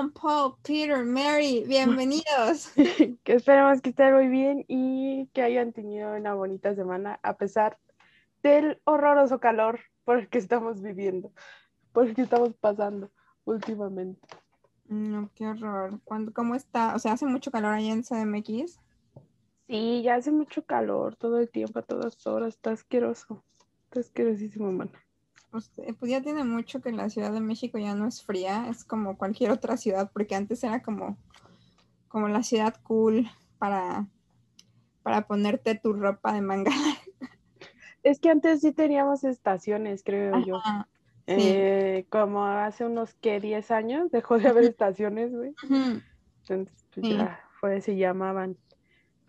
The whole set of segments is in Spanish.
John, Paul, Peter, Mary, bienvenidos. que esperemos que estén muy bien y que hayan tenido una bonita semana a pesar del horroroso calor por el que estamos viviendo, por el que estamos pasando últimamente. No, qué horror. ¿Cómo está? O sea, ¿hace mucho calor allá en CDMX? Sí, ya hace mucho calor todo el tiempo, a todas horas. Está asqueroso. Está asquerosísimo, mano. Pues, eh, pues, ya tiene mucho que la Ciudad de México ya no es fría, es como cualquier otra ciudad, porque antes era como, como la ciudad cool para, para ponerte tu ropa de manga. Es que antes sí teníamos estaciones, creo yo. Eh, como hace unos que 10 años dejó de haber estaciones, güey. Entonces, pues ya fue, se llamaban.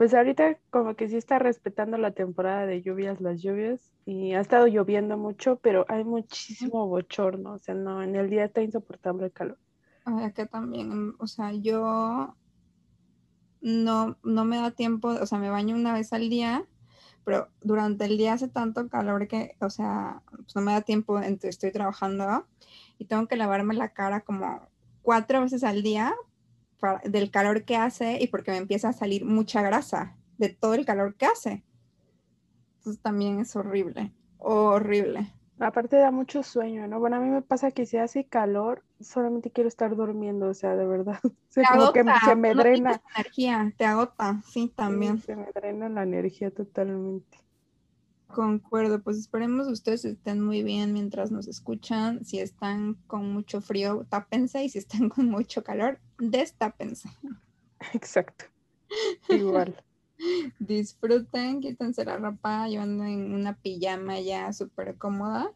Pues ahorita como que sí está respetando la temporada de lluvias, las lluvias, y ha estado lloviendo mucho, pero hay muchísimo bochorno, o sea, no, en el día está insoportable el calor. Acá también, o sea, yo no, no me da tiempo, o sea, me baño una vez al día, pero durante el día hace tanto calor que, o sea, pues no me da tiempo, estoy trabajando y tengo que lavarme la cara como cuatro veces al día del calor que hace y porque me empieza a salir mucha grasa de todo el calor que hace. Entonces también es horrible, horrible. Aparte da mucho sueño, ¿no? Bueno, a mí me pasa que si hace calor, solamente quiero estar durmiendo, o sea, de verdad. se me drena. energía, te agota, sí, también. se me drena la energía totalmente. Concuerdo, pues esperemos ustedes estén muy bien mientras nos escuchan. Si están con mucho frío, tápense y si están con mucho calor, destápense. Exacto. Igual. Disfruten, quítense la ropa, yo ando en una pijama ya súper cómoda.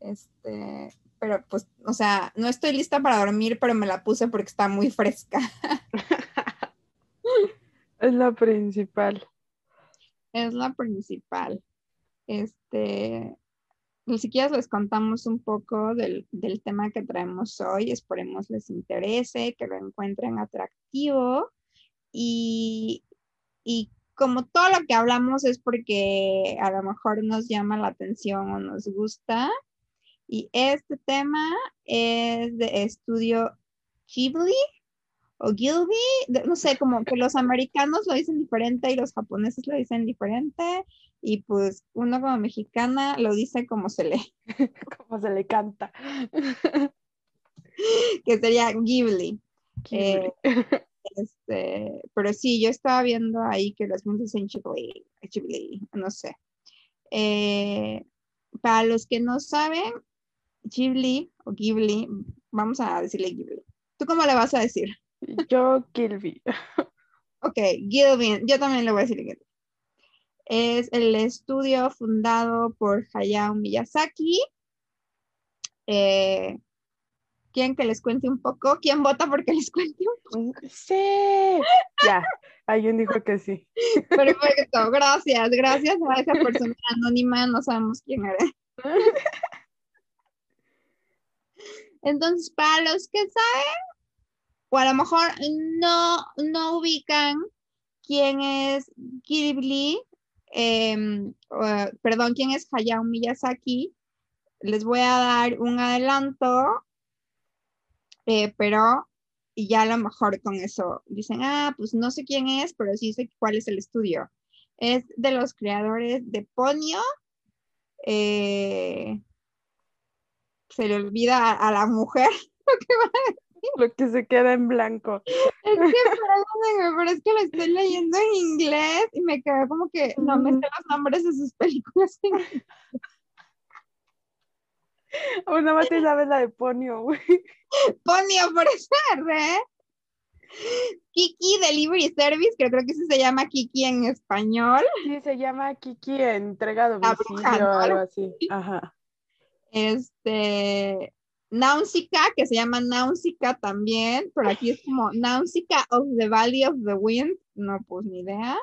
Este, pero pues, o sea, no estoy lista para dormir, pero me la puse porque está muy fresca. es la principal. Es la principal. Este, ni siquiera les contamos un poco del, del, tema que traemos hoy. Esperemos les interese, que lo encuentren atractivo. Y, y como todo lo que hablamos es porque a lo mejor nos llama la atención o nos gusta. Y este tema es de estudio Ghibli o Gilby, no sé, como que los americanos lo dicen diferente y los japoneses lo dicen diferente. Y pues uno como mexicana lo dice como se lee. como se le canta. que sería Ghibli. Eh, este, pero sí, yo estaba viendo ahí que los mundos en Ghibli, no sé. Eh, para los que no saben, Ghibli o Ghibli, vamos a decirle Ghibli. ¿Tú cómo le vas a decir? Yo, Gilby. Ok, Gilby, yo también le voy a decir Gilby. Es el estudio fundado por Hayao Miyazaki. Eh, ¿Quieren que les cuente un poco? ¿Quién vota porque les cuente un poco? Sí. Ya, alguien dijo que sí. Perfecto, gracias, gracias a esa persona anónima, no sabemos quién era. Entonces, para los que saben, o a lo mejor no, no ubican quién es Ghibli, em, perdón, quién es Hayao Miyazaki, les voy a dar un adelanto eh, pero ya a lo mejor con eso dicen, ah, pues no sé quién es, pero sí sé cuál es el estudio. Es de los creadores de Ponyo. Eh, se le olvida a, la mujer lo que va a. Lo que se queda en blanco. Es que, pero es que lo estoy leyendo en inglés y me quedé como que no me sé los nombres de sus películas. Una más te sabes la de Ponio, güey. Ponio, por ser, ¿eh? Kiki Delivery Service, que creo que sí se llama Kiki en español. Sí, se llama Kiki entrega a domicilio o algo así. Ajá. Este, Nausicaa, que se llama Nausicaa también, pero aquí es como Nausicaa of the Valley of the Wind. No, pues ni idea.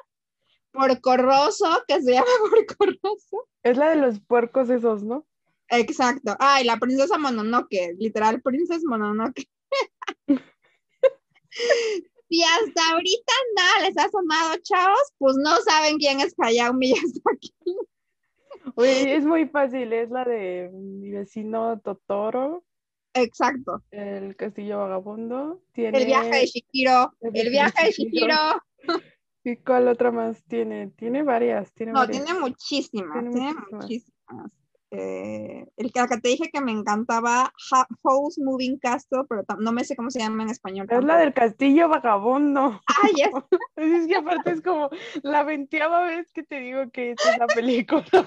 Porcorroso, que se llama Porcorroso. Es la de los puercos esos, ¿no? Exacto. Ay, la princesa Mononoke, literal, princesa Mononoke. si hasta ahorita nada les ha sonado, chavos, pues no saben quién es Hayao Miyazaki. Oye, es muy fácil, es la de mi vecino Totoro. Exacto. El Castillo Vagabundo. Tiene... El viaje de Shihiro. El, viaje de Shihiro. ¿Y cuál otra más tiene? Tiene varias. Tiene no, tiene muchísimas. Tiene, muchísimas. Eh, el que te dije que me encantaba, House Moving Castle, pero no me sé cómo se llama en español. Es la del castillo vagabundo. Ah, yes. es que aparte es como la veintiava vez que te digo que es la película. que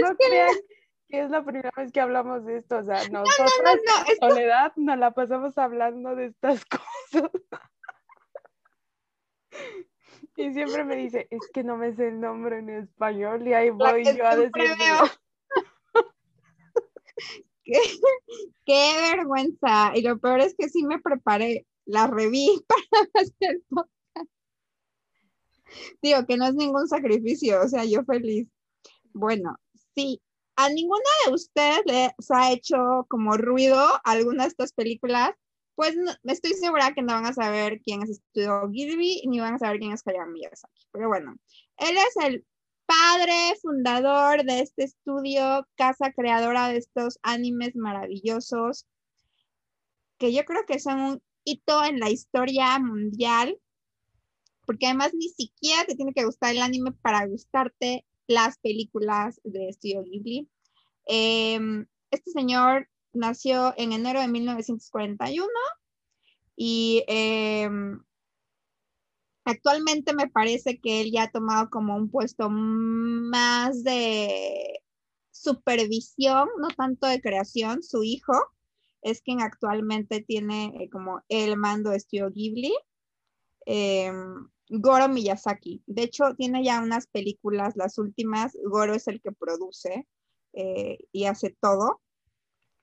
no crean que es la primera vez que hablamos de esto. O sea, nosotros no, no, en soledad nos la pasamos hablando de estas cosas. Y siempre me dice, es que no me sé el nombre en español y ahí voy yo a decir. qué, qué vergüenza. Y lo peor es que sí me preparé, la reví para hacer podcast. Digo que no es ningún sacrificio, o sea, yo feliz. Bueno, sí, a ninguna de ustedes les ha hecho como ruido alguna de estas películas, pues me estoy segura que no van a saber quién es Studio Ghibli ni van a saber quién es Hayao Miyazaki. Pero bueno, él es el padre fundador de este estudio, casa creadora de estos animes maravillosos, que yo creo que son un hito en la historia mundial, porque además ni siquiera te tiene que gustar el anime para gustarte las películas de Studio Ghibli. Em, este señor nació en enero de 1941 y em, actualmente me parece que él ya ha tomado como un puesto más de supervisión, no tanto de creación. Su hijo es quien actualmente tiene eh, como el mando de Studio Ghibli. Goro Miyazaki. De hecho, tiene ya unas películas, las últimas. Goro es el que produce eh, y hace todo.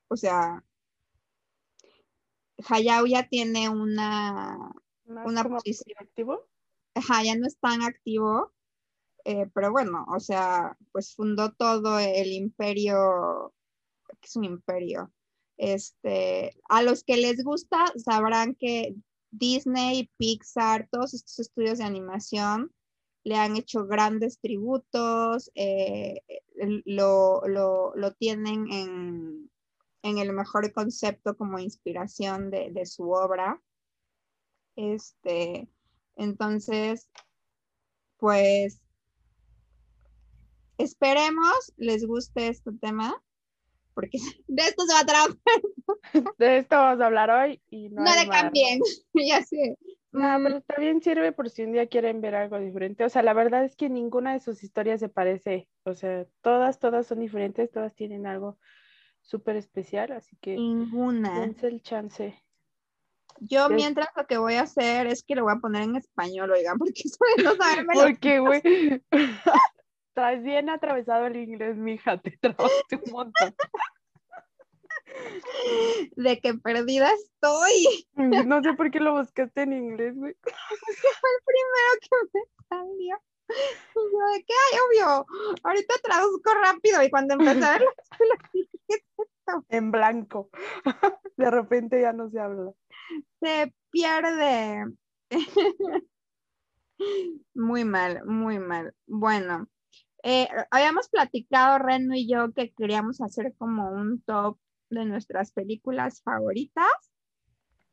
O sea, Hayao ya tiene una, una posición. activo? Ajá, ya no es tan activo, eh, pero bueno, o sea, pues fundó todo el imperio, que es un imperio. Este, a los que les gusta sabrán que Disney, Pixar, todos estos estudios de animación le han hecho grandes tributos, eh, lo, lo, tienen en, en el mejor concepto como inspiración de, su obra. Este, entonces, pues esperemos les guste este tema, porque de esto se va a trabajar. De esto vamos a hablar hoy y no, no le cambien, ya sé. No, pero está bien, sirve por si un día quieren ver algo diferente. O sea, la verdad es que ninguna de sus historias se parece. O sea, todas, todas son diferentes, todas tienen algo súper especial, así que ninguna. Dense el chance. Yo mientras lo que voy a hacer es que lo voy a poner en español, oigan, porque eso no saberme. Porque, güey, traes bien atravesado el inglés, mija, te trabaste un montón. De que perdida estoy. No sé por qué lo buscaste en inglés, güey. Fue el primero que me salió. Y yo de que, ay, obvio, ahorita traduzco rápido. Y cuando empecé a ver En blanco. De repente ya no se habla. Se pierde. Muy mal, muy mal. Bueno, eh, habíamos platicado Reno y yo que queríamos hacer como un top de nuestras películas favoritas.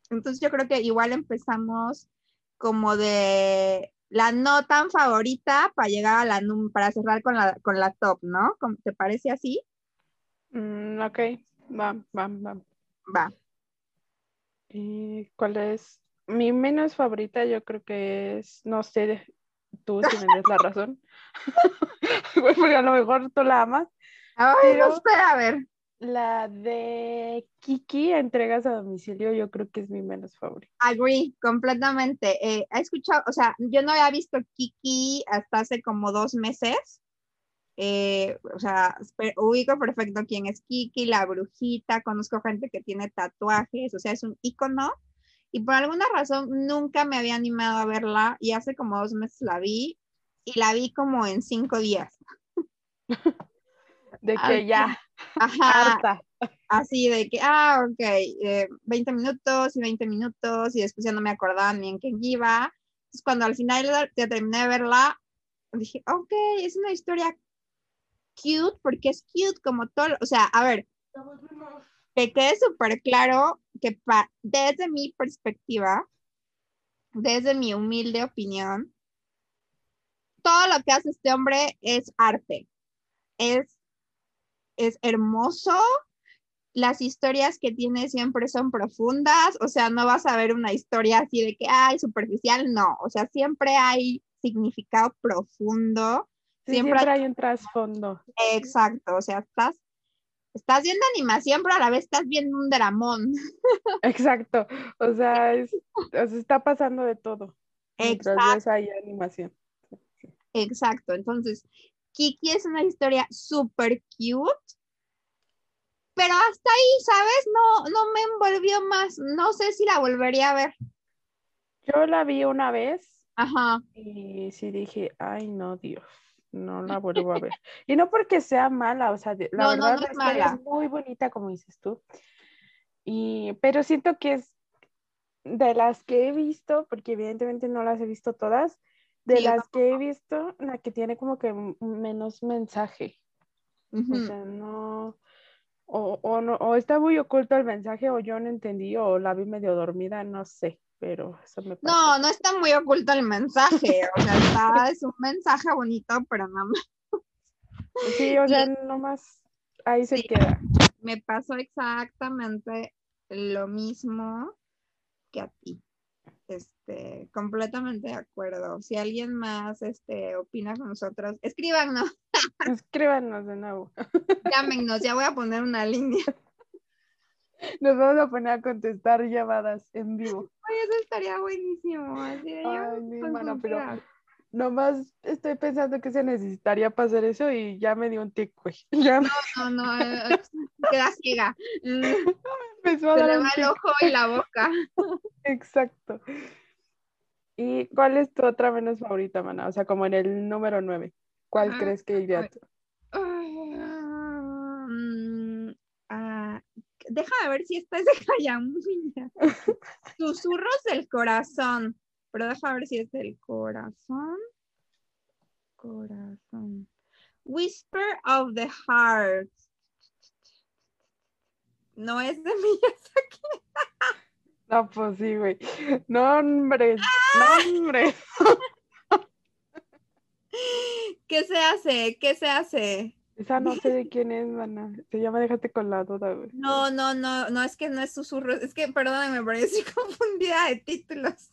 Entonces yo creo que igual empezamos como de la no tan favorita para llegar a la para cerrar con la, con la top, ¿no? ¿Te parece así? Mm, ok, va, va, va. Va. ¿Y cuál es? Mi menos favorita yo creo que es, no sé, tú si me des la razón. porque a lo mejor tú la amas. Ay, no sé, a ver. La de Kiki, entregas a domicilio, yo creo que es mi menos favorita. Agree, completamente. Eh, he escuchado, o sea, yo no había visto Kiki hasta hace como dos meses. Eh, o sea, ubico perfecto quién es Kiki, la brujita, conozco gente que tiene tatuajes, o sea, es un icono. Y por alguna razón nunca me había animado a verla y hace como dos meses la vi y la vi como en cinco días. de que ya. Ajá. Así de que, ah, ok, 20 eh, minutos y 20 minutos y después ya no me acordaba ni en qué iba. Entonces cuando al final ya terminé de verla, dije, ok, es una historia cute porque es cute como todo, o sea, a ver, que quede súper claro que desde mi perspectiva, desde mi humilde opinión, todo lo que hace este hombre es arte. Es, es hermoso. Las historias que tiene siempre son profundas, o sea, no vas a ver una historia así de que, ay, superficial, no, o sea, siempre hay significado profundo. siempre, hay un trasfondo. Exacto, o sea, estás estás viendo animación, pero a la vez estás viendo un dramón. Exacto, o sea, está pasando de todo. Exacto. hay animación. Exacto, entonces, Kiki es una historia súper cute, pero hasta ahí, ¿sabes? No, no me envolvió más, no sé si la volvería a ver. Yo la vi una vez. Ajá. Y sí dije, ay, no, Dios no la vuelvo a ver. Y no porque sea mala, o sea, la verdad es, muy bonita, como dices tú. Y, pero siento que es de las que he visto, porque evidentemente no las he visto todas, de las que he visto, la que tiene como que menos mensaje. O sea, no o, o, no, o está muy oculto el mensaje, o yo no entendí, o la vi medio dormida, no sé pero eso me No, no está muy oculto el mensaje, o sea, está, es un mensaje bonito, pero nada más. Sí, o sea, nomás ahí se queda. Me pasó exactamente lo mismo que a ti. Este, completamente de acuerdo. Si alguien más este, opina con nosotros, escríbanos. Escríbanos de nuevo. Llámenos, ya voy a poner una línea. Nos vamos a poner a contestar llamadas en vivo. Ay, eso estaría buenísimo. Así de Ay, mi hermana, pero nomás estoy pensando que se necesitaría para hacer eso y ya me dio un tic, güey. No, no, no, eh, queda ciega. Mm. Empezó a se le va el ojo y la boca. Exacto. ¿Y cuál es tu otra menos favorita, mana? O sea, como en el número 9. ¿Cuál crees que iría tú? Déjame ver si esta es de Hayamuya. Susurros del corazón. Pero déjame ver si es del corazón. Corazón. Whisper of the Heart. No es de Miyazaki. No, pues sí, güey. Nombres, nombres. ¿Qué se hace? ¿Qué se hace? Esa no sé de quién es, mana. Se llama Déjate con la duda, güey. No, no, no, no, es que no es susurros. Es que, perdóname, pero estoy confundida de títulos.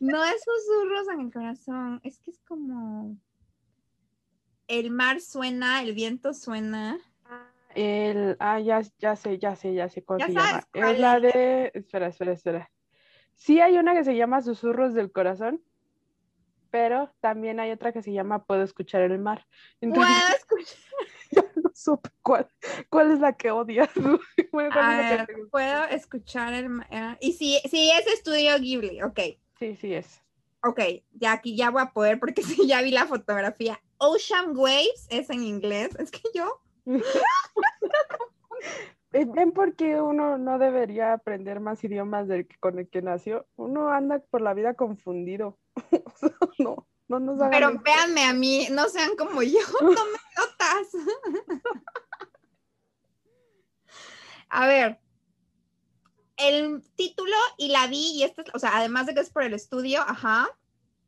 No es susurros en el corazón. Es que es como. El mar suena, el viento suena. El, ah, ya, ya sé, ya sé, ya sé cómo se llama. Es la de. Espera, espera, espera. Sí, hay una que se llama Susurros del Corazón pero también hay otra que se llama Puedo escuchar el mar. Puedo escuchar. Supe cuál, cuál es la que odias. puedo escuchar el. Ah, y si, si es estudio Ghibli, ok. Sí, sí es. Ok, ya aquí ya voy a poder porque sí, ya vi la fotografía. Ocean Waves es en inglés. Es que yo. Ven porque uno no debería aprender más idiomas del que con el que nació. Uno anda por la vida confundido. no, no nos hagan Pero véanme a mí, no sean como yo, tomen notas. a ver, el título y la vi, y esta, o sea, además de que es por el estudio, ajá,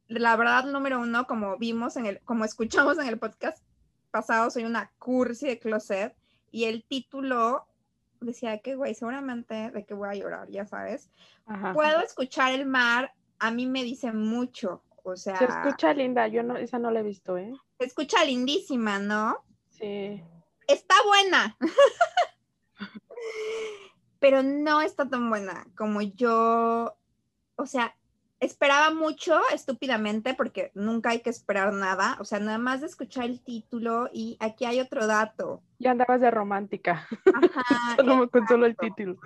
la verdad, número uno, como vimos en el, como escuchamos en el podcast pasado, soy una cursi de closet, y el título decía que, güey, seguramente de que voy a llorar, ya sabes. Puedo escuchar el mar, a mí me dice mucho, o sea. Se escucha linda, yo no, esa no la he visto, ¿eh? Se escucha lindísima, ¿no? Sí. Está buena. Pero no está tan buena como yo, o sea, esperaba mucho estúpidamente porque nunca hay que esperar nada, o sea, nada más de escuchar el título y aquí hay otro dato. Ya andabas de romántica. Ajá, con solo el título.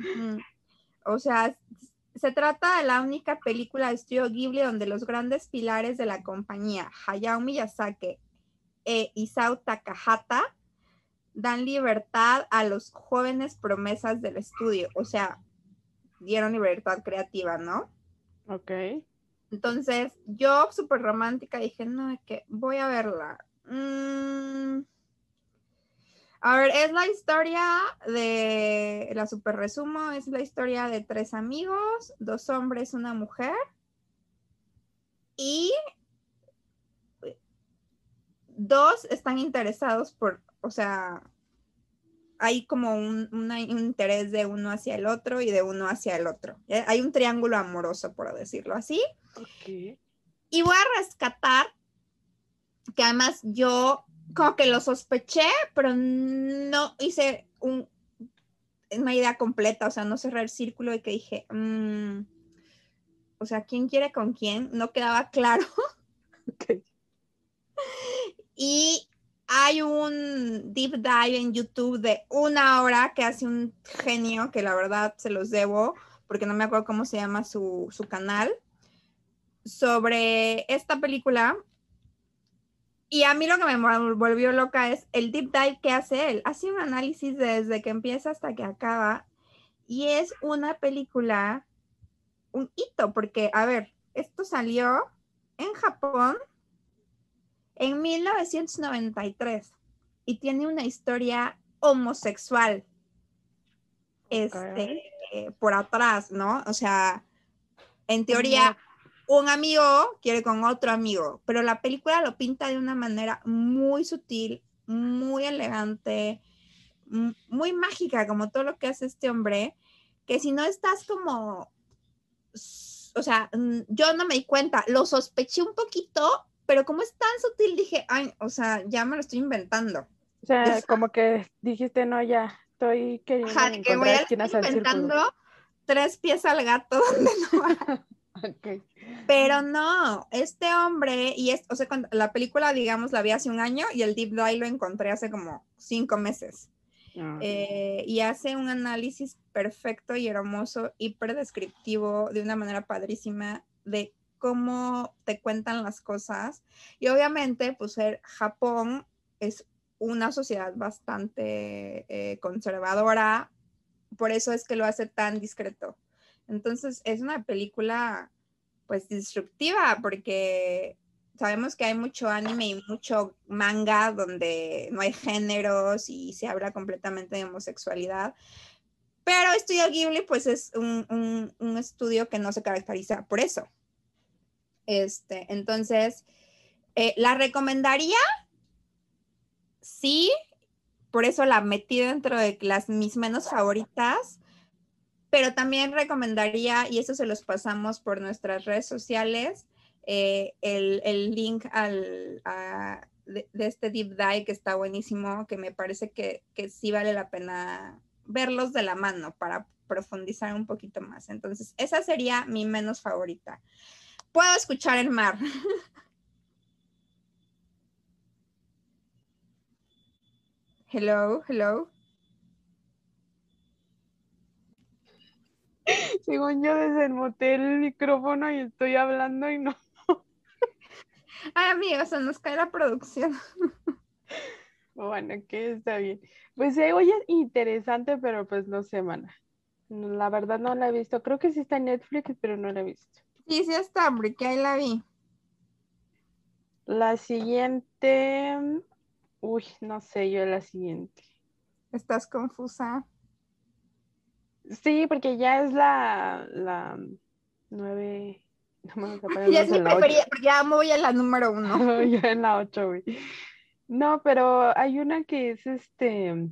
O sea, se trata de la única película de estudio Ghibli donde los grandes pilares de la compañía, Hayao Miyazaki e Isao Takahata, dan libertad a los jóvenes promesas del estudio, o sea, dieron libertad creativa, ¿no? Ok. Entonces, yo súper romántica dije, no, es que voy a verla. Mm, A ver, es la historia de, la super resumo, es la historia de tres amigos, dos hombres, una mujer. Y dos están interesados por, o sea, hay como un, interés de uno hacia el otro y de uno hacia el otro. Hay un triángulo amoroso, por decirlo así. Y voy a rescatar que además yo como que lo sospeché, pero no hice un, una idea completa, o sea, no cerré el círculo y que dije, mm, o sea, ¿quién quiere con quién? No quedaba claro. Y hay un deep dive en YouTube de una hora que hace un genio, que la verdad se los debo, porque no me acuerdo cómo se llama su, canal, sobre esta película. Y a mí lo que me volvió loca es el deep dive que hace él. Hace un análisis desde que empieza hasta que acaba. Y es una película, un hito, porque, a ver, esto salió en Japón en 1993 y tiene una historia homosexual este, por atrás, ¿no? O sea, en teoría, un amigo quiere con otro amigo, pero la película lo pinta de una manera muy sutil, muy elegante, muy mágica, como todo lo que hace este hombre, que si no estás como, o sea, yo no me di cuenta, lo sospeché un poquito, pero como es tan sutil, dije, ay, o sea, ya me lo estoy inventando. O sea, como que dijiste, no, ya, estoy queriendo Ajá, que voy a inventando tres pies al gato donde no Pero no, este hombre, y es, o sea, cuando la película, digamos, la vi hace un año y el Deep Dive lo encontré hace como cinco meses. Ah. Eh, y hace un análisis perfecto y hermoso, hiper descriptivo, de una manera padrísima, de cómo te cuentan las cosas. Y obviamente, pues el Japón es una sociedad bastante eh, conservadora, por eso es que lo hace tan discreto. Entonces, es una película, pues, disruptiva, porque sabemos que hay mucho anime y mucho manga donde no hay géneros y se habla completamente de homosexualidad. Pero Estudio Ghibli, pues, es un, estudio que no se caracteriza por eso. Este, entonces, eh, ¿la recomendaría? Sí, por eso la metí dentro de las mis menos favoritas, pero también recomendaría, y eso se los pasamos por nuestras redes sociales, eh, el, link al, de, este deep dive que está buenísimo, que me parece que, que sí vale la pena verlos de la mano para profundizar un poquito más. Entonces, esa sería mi menos favorita. Puedo escuchar el mar. Hello, hello. Según yo desde el micrófono y estoy hablando y no. Ay, amigos, se nos cae la producción. Bueno, que está bien. Pues sí, oye, interesante, pero pues no sé, mana. La verdad no la he visto. Creo que sí está en Netflix, pero no la he visto. Sí, sí está, porque ahí la vi. La siguiente, uy, no sé yo la siguiente. ¿Estás confusa? Sí, porque ya es la, la nueve. No ya es mi preferida, porque ya me voy a la número uno. ya en la ocho, güey. No, pero hay una que es este.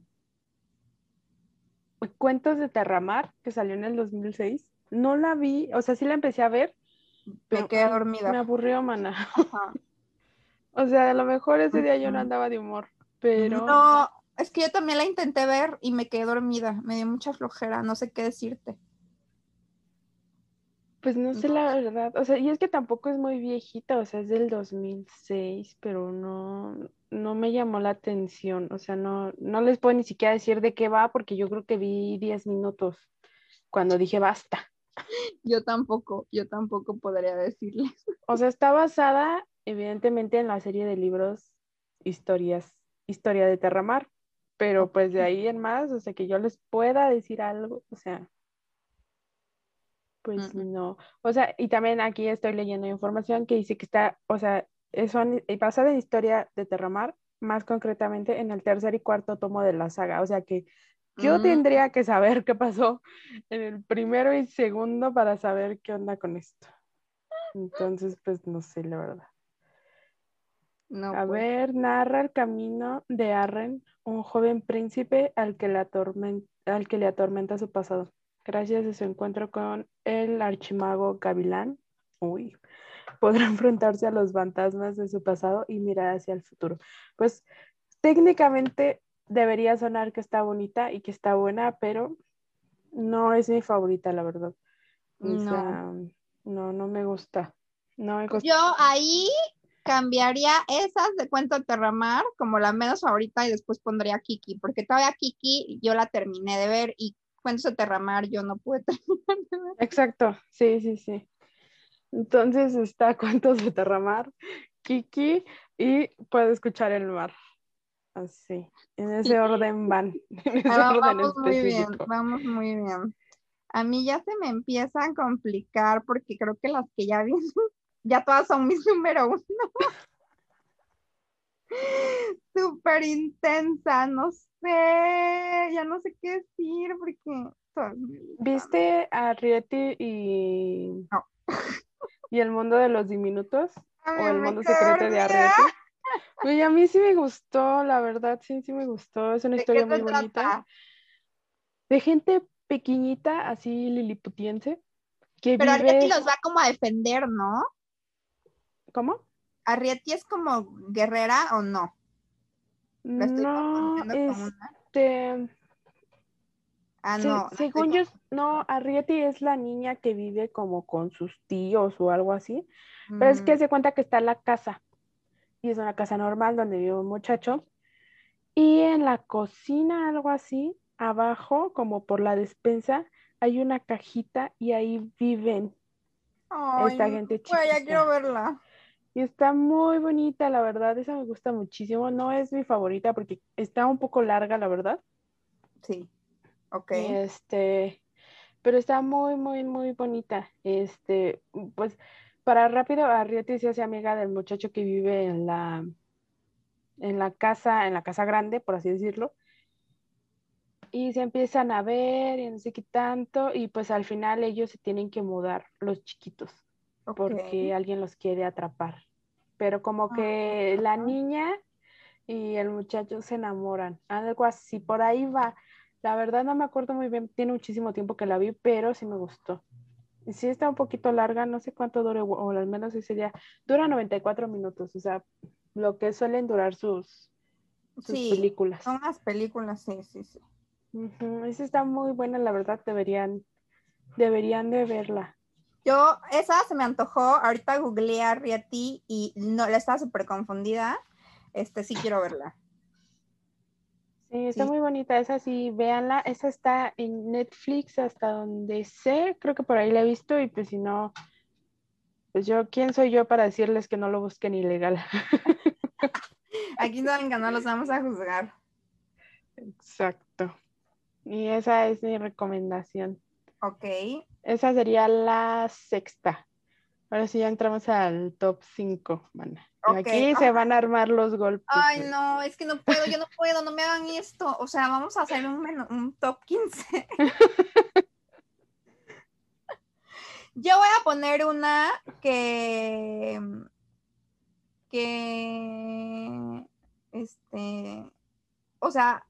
Cuentos de Terramar, que salió en el 2006. No la vi, o sea, sí la empecé a ver, me quedé dormida. Me aburrió, mana. o sea, a lo mejor ese día yo no andaba de humor, pero... No, es que yo también la intenté ver y me quedé dormida. Me dio mucha flojera, no sé qué decirte. Pues no sé la verdad, o sea, y es que tampoco es muy viejita, o sea, es del 2006, pero no, no me llamó la atención, o sea, no, no les puedo ni siquiera decir de qué va, porque yo creo que vi 10 minutos cuando dije basta. Yo tampoco, yo tampoco podría decirles. O sea, está basada evidentemente en la serie de libros Historias, Historia de Terramar, pero pues de ahí en más, o sea, que yo les pueda decir algo, o sea, pues no. O sea, y también aquí estoy leyendo información que dice que está, o sea, es basada en Historia de Terramar, más concretamente en el tercer y cuarto tomo de la saga. O sea que yo mm. tendría que saber qué pasó en el primero y segundo para saber qué onda con esto. Entonces, pues no sé, la verdad. A pues. ver, narra el camino de Arren, un joven príncipe al que, le al que le atormenta su pasado. Gracias a su encuentro con el archimago Gavilán, uy, podrá enfrentarse a los fantasmas de su pasado y mirar hacia el futuro. Pues técnicamente debería sonar que está bonita y que está buena, pero no es mi favorita, la verdad. no. no, no me gusta. No Yo ahí cambiaría esas de Cuento Terramar como la menos favorita y después pondría Kiki, porque todavía Kiki yo la terminé de ver y Cuentos de Terramar yo no pude terminar de ver. Exacto, sí, sí, sí. Entonces está Cuentos de Terramar, Kiki y Puedo escuchar el mar. Así, en ese orden van. Ah, vamos muy bien, vamos muy bien. A mí ya se me empieza a complicar porque creo que las que ya vienen, ya todas son mis número uno. Súper intensa, no sé, ya no sé qué decir porque... ¿Viste a Rieti y... y el mundo de los diminutos? ¿O el mundo secreto de Arrietty? Oye, a mí sí me gustó, la verdad, sí, sí me gustó. Es una historia muy bonita. De gente pequeñita, así liliputiense. Que Pero Arrietty los va como a defender, ¿no? ¿Cómo? ¿Arrietty es como guerrera o no? No, este... Ah, no. según yo, no, Arrietty es la niña que vive como con sus tíos o algo así. Pero es que mm. se cuenta que está en la casa y es una casa normal donde vive un muchacho. Y en la cocina, algo así, abajo, como por la despensa, hay una cajita y ahí viven esta gente chiquita. ya quiero verla. Y está muy bonita, la verdad, esa me gusta muchísimo. No es mi favorita porque está un poco larga, la verdad. Sí, ok. Este, pero está muy, muy, muy bonita. Este, pues para rápido, Arrietty se hace amiga del muchacho que vive en la, en la casa, en la casa grande, por así decirlo. Y se empiezan a ver y no sé qué tanto, y pues al final ellos se tienen que mudar, los chiquitos, porque alguien los quiere atrapar. Pero como que la niña y el muchacho se enamoran, algo así, por ahí va. La verdad no me acuerdo muy bien, tiene muchísimo tiempo que la vi, pero sí me gustó sí está un poquito larga, no sé cuánto dure, o al menos ese día, dura 94 minutos, o sea, lo que suelen durar sus, películas. Son las películas, sí, sí, sí. Esa está muy buena, la verdad, deberían, deberían de verla. Yo, esa se me antojó, ahorita googleé a Rieti y no, la estaba súper confundida, este sí quiero verla. Sí, está muy bonita, esa sí, véanla, esa está en Netflix hasta donde sé, creo que por ahí la he visto y pues si no, pues yo, ¿quién soy yo para decirles que no lo busquen ilegal? Aquí no, venga, no los vamos a juzgar. Exacto. Y esa es mi recomendación. Ok. Esa sería la sexta. Ahora sí ya entramos al top 5, mana. Aquí se van a armar los golpes. Ay, no, es que no puedo, yo no puedo, no me hagan esto. O sea, vamos a hacer un, un top 15. yo voy a poner una que. que. Este. O sea,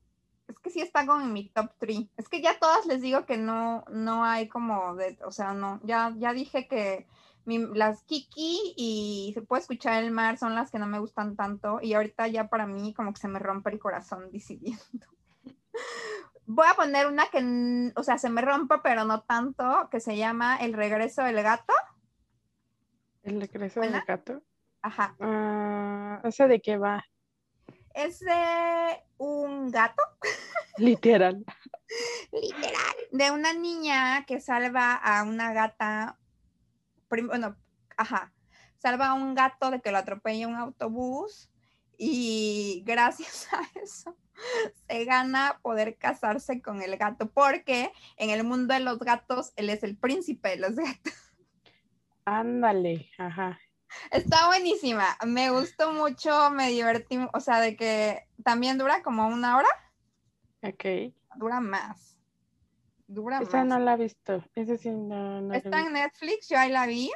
es que sí está como en mi top 3. Es que ya todas les digo que no, no hay como de, o sea, no, ya, ya dije que las Kiki y se puede escuchar el mar son las que no me gustan tanto y ahorita ya para mí como que se me rompe el corazón decidiendo. Voy a poner una que, o sea, se me rompe pero no tanto, que se llama El regreso del gato. ¿El regreso del gato? Ajá. Uh, ¿Ese de qué va? Es de un gato. Literal. Literal. De una niña que salva a una gata bueno, ajá, salva a un gato de que lo atropella un autobús y gracias a eso se gana poder casarse con el gato porque en el mundo de los gatos él es el príncipe de los gatos. Ándale, ajá. Está buenísima, me gustó mucho, me divertí, o sea, de que también dura como una hora. Ok. Dura más. Dura Esa no la he visto, esa sí no, Está en Netflix, yo ahí la vi.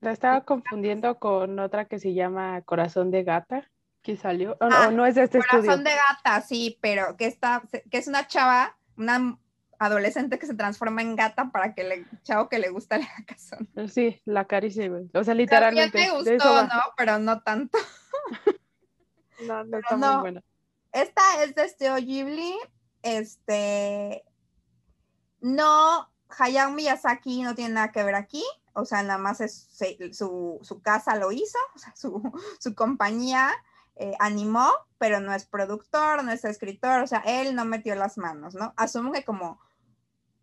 La estaba confundiendo con otra que se llama Corazón de Gata, que salió, o, no, no es de este Corazón de Gata, sí, pero que, está, que es una chava, una adolescente que se transforma en gata para que le chavo que le gusta la cazón. Sí, la caricia, güey. O sea, literalmente. me gustó, ¿no? Pero no tanto. no, no está muy buena. Esta es de este Ghibli. Este. No, Hayao Miyazaki no tiene nada que ver aquí. O sea, nada más es su, su casa lo hizo, o sea, su, su compañía eh, animó, pero no es productor, no es escritor, o sea, él no metió las manos, ¿no? Asumo que como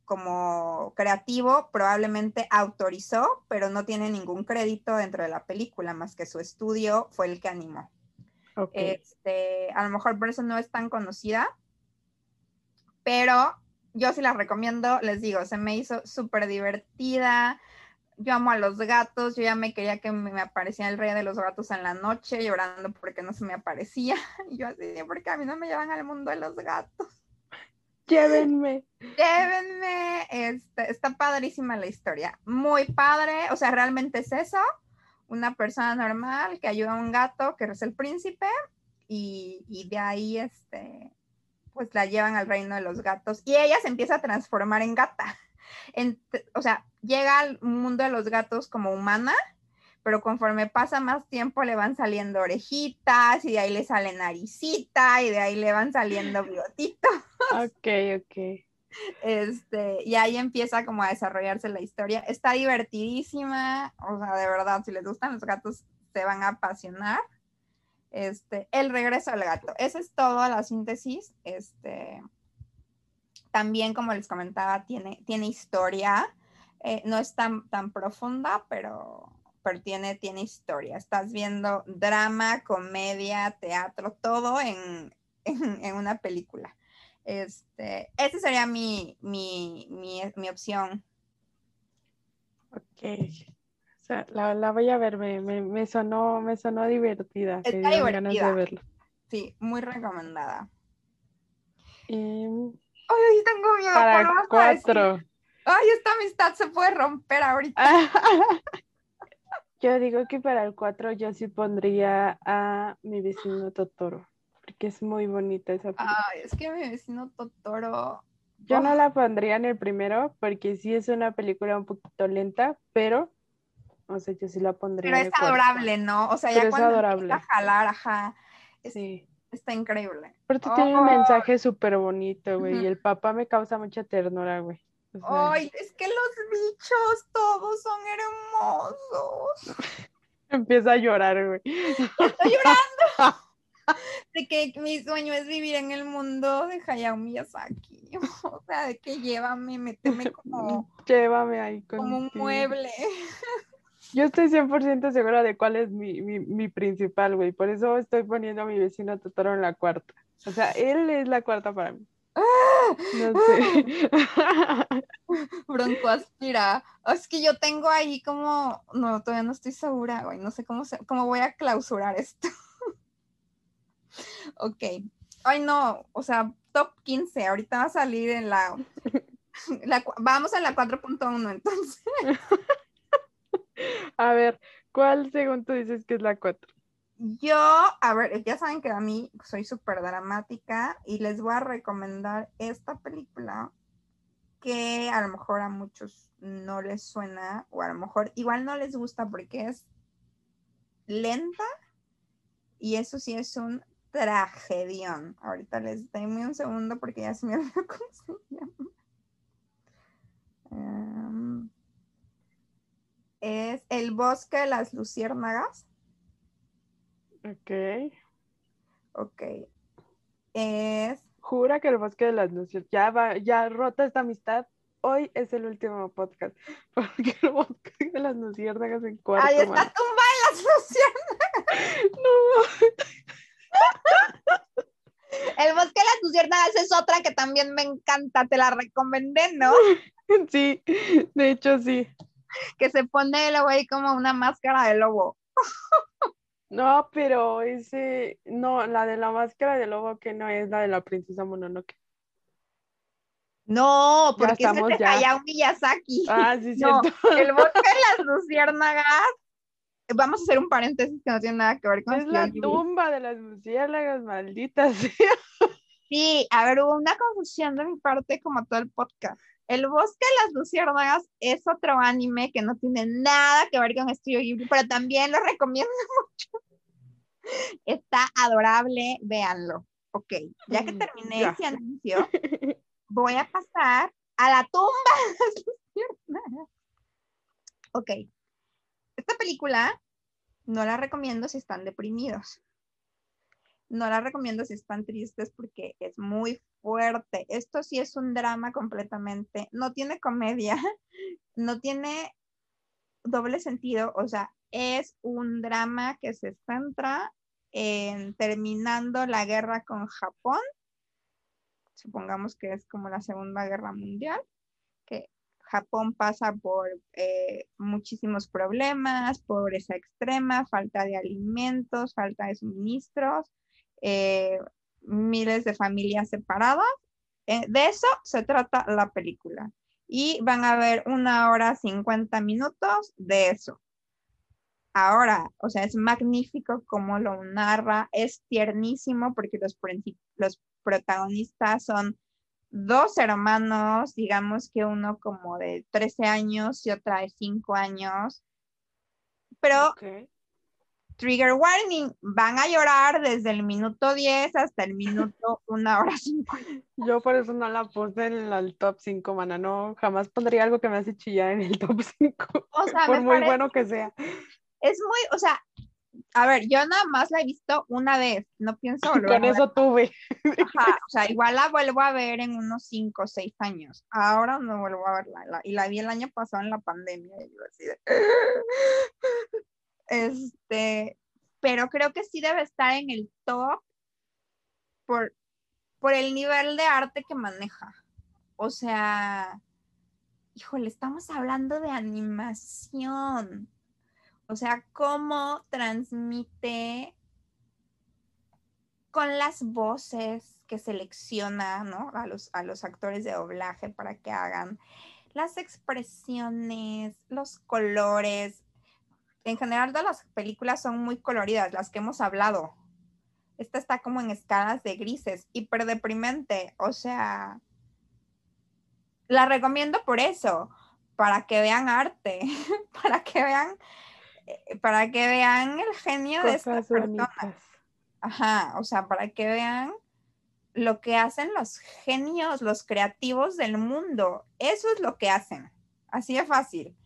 como creativo probablemente autorizó, pero no tiene ningún crédito dentro de la película, más que su estudio fue el que animó. Este, a lo mejor por eso no es tan conocida, pero yo sí la recomiendo, les digo, se me hizo súper divertida. Yo amo a los gatos, yo ya me quería que me apareciera el rey de los gatos en la noche, llorando porque no se me aparecía. Y yo así, porque a mí no me llevan al mundo de los gatos. Llévenme. Llévenme. Este, está padrísima la historia. Muy padre. O sea, realmente es eso. Una persona normal que ayuda a un gato, que es el príncipe, y, y de ahí, este, pues la llevan al reino de los gatos. Y ella se empieza a transformar en gata. o sea, llega al mundo de los gatos como humana pero conforme pasa más tiempo le van saliendo orejitas y de ahí le sale naricita y de ahí le van saliendo bigotitos. Ok, ok. Este, y ahí empieza como a desarrollarse la historia. Está divertidísima, o sea, de verdad, si les gustan los gatos, se van a apasionar. Este, el regreso al gato. Esa es toda la síntesis. Este, también, como les comentaba, tiene, tiene historia. Eh, no es tan, tan profunda, pero pero tiene, tiene historia. Estás viendo drama, comedia, teatro, todo en, una película. Este, esa sería mi, mi, opción. Ok. la, voy a ver, me, sonó, me sonó divertida. Está divertida. De Sí, muy recomendada. Em, ay, tengo miedo. Para cuatro. Ay, esta amistad se puede romper ahorita. Yo digo que para el 4 yo sí pondría a mi vecino Totoro, porque es muy bonita esa película. Ay, es que mi vecino Totoro. Yo no la pondría en el primero, porque sí es una película un poquito lenta, pero, o sea, yo sí la pondría. Pero es adorable, ¿no? O sea, ya cuando adorable. a jalar, ajá. sí. Está increíble. Pero tiene un mensaje súper bonito, güey, y el papá me causa mucha ternura, güey. Ay, es que los bichos todos son hermosos. Empieza a llorar, güey. Estoy llorando. De que mi sueño es vivir en el mundo de Hayao Miyazaki. O sea, de que llévame, méteme como. Llévame ahí Como un mueble. Yo estoy 100% segura de cuál es mi, mi, mi principal, güey. Por eso estoy poniendo a mi vecino Totoro en la cuarta. O sea, él es la cuarta para mí. No sé. Bronco aspira. Es que yo tengo ahí como. No, todavía no estoy segura, güey. No sé cómo, cómo voy a clausurar esto. ok. Ay, no. O sea, top 15. Ahorita va a salir en la. vamos a la 4.1 entonces. a ver, ¿cuál según tú dices que es la 4? Yo, a ver, ya saben que a mí soy súper dramática y les voy a recomendar esta película que a lo mejor a muchos no les suena o a lo mejor igual no les gusta porque es lenta y eso sí es un tragedión. Ahorita les doy un segundo porque ya se me olvidó cómo se llama. Em, es El bosque de las luciérnagas. Ok. Ok. Es. Jura que el bosque de las luces ya va, ya rota esta amistad. Hoy es el último podcast. Porque el bosque de las luciérnagas en cuarto. Ahí está tumba en las luciérnagas. no. El bosque de las luciérnagas es otra que también me encanta, te la recomendé, ¿no? Sí, de hecho sí. Que se pone el güey como una máscara de lobo. No, pero ese, no, la de la máscara de lobo que no es la de la princesa Mononoke. No, porque es de Hayao Miyazaki. Ah, sí, cierto. el bosque de las luciérnagas. Vamos a hacer un paréntesis que no tiene nada que ver con Es la tumba de las luciérnagas, malditas. Sí, a ver, hubo una confusión de mi parte como todo el podcast. El bosque de las luciérnagas es otro anime que no tiene nada que ver con Estudio Ghibli, pero también lo recomiendo mucho. Está adorable, véanlo. Ok, ya que terminé ese anuncio, voy a pasar a la tumba de las luciérnagas. Ok, esta película no la recomiendo si están deprimidos. No la recomiendo si están tristes porque es muy fuerte. Esto sí es un drama completamente. No tiene comedia, no tiene doble sentido. O sea, es un drama que se centra en terminando la guerra con Japón. Supongamos que es como la Segunda Guerra Mundial, que Japón pasa por eh, muchísimos problemas, pobreza extrema, falta de alimentos, falta de suministros, eh, miles de familias separadas. Eh, de eso se trata la película. Y van a ver una hora 50 minutos de eso. Ahora, o sea, es magnífico como lo narra, es tiernísimo porque los, los protagonistas son dos hermanos, digamos que uno como de 13 años y otra de 5 años, pero trigger warning, van a llorar desde el minuto 10 hasta el minuto 1 hora 5. Yo por eso no la puse en el top 5, mana, no, jamás pondría algo que me hace chillar en el top 5, o sea, por muy bueno que sea. Es muy, o sea, a ver, yo nada más la he visto una vez, no pienso volver Con eso tuve. Ajá, o sea, igual la vuelvo a ver en unos 5 o 6 años. Ahora no vuelvo a verla. y la vi el año pasado en la pandemia. Y yo así de... Este, pero creo que sí debe estar en el top por, por el nivel de arte que maneja. O sea, híjole, estamos hablando de animación. O sea, cómo transmite con las voces que selecciona, ¿no? A los, a los actores de doblaje para que hagan las expresiones, los colores, en general todas las películas son muy coloridas, las que hemos hablado. Esta está como en escalas de grises, hiper deprimente. O sea, la recomiendo por eso, para que vean arte, para que vean, eh, para que vean el genio de estas personas. Ajá, o sea, para que vean lo que hacen los genios, los creativos del mundo. Eso es lo que hacen. Así de fácil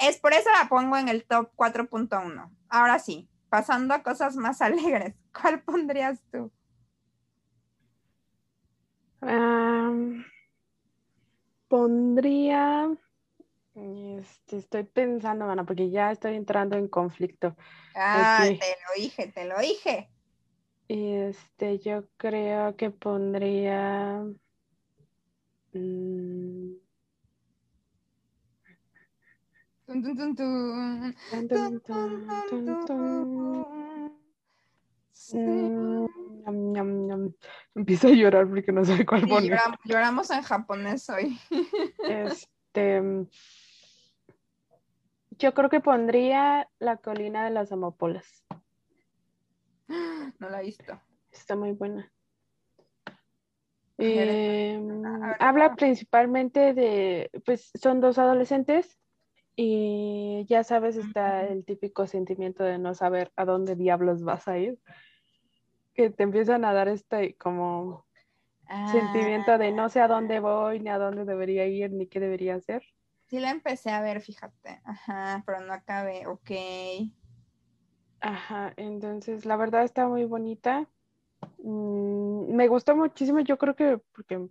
es por eso la pongo en el top 4.1. Ahora sí, pasando a cosas más alegres, ¿cuál pondrías tú? pondría, este, estoy pensando, Ana, porque ya estoy entrando en conflicto. Ah, te lo dije, te lo dije. Este, yo creo que pondría... Mm, Empiezo a llorar porque no sé cuál poner. Lloramos, en japonés hoy. este, yo creo que pondría la colina de las amapolas. No la he visto. Está muy buena. Em, habla principalmente de, pues son dos adolescentes y ya sabes, está el típico sentimiento de no saber a dónde diablos vas a ir. Que te empiezan a dar este como sentimiento de no sé a dónde voy, ni a dónde debería ir, ni qué debería hacer. Sí la empecé a ver, fíjate. Ajá, pero no acabé. Ok. Ajá, entonces la verdad está muy bonita. Mm, me gustó muchísimo, yo creo que porque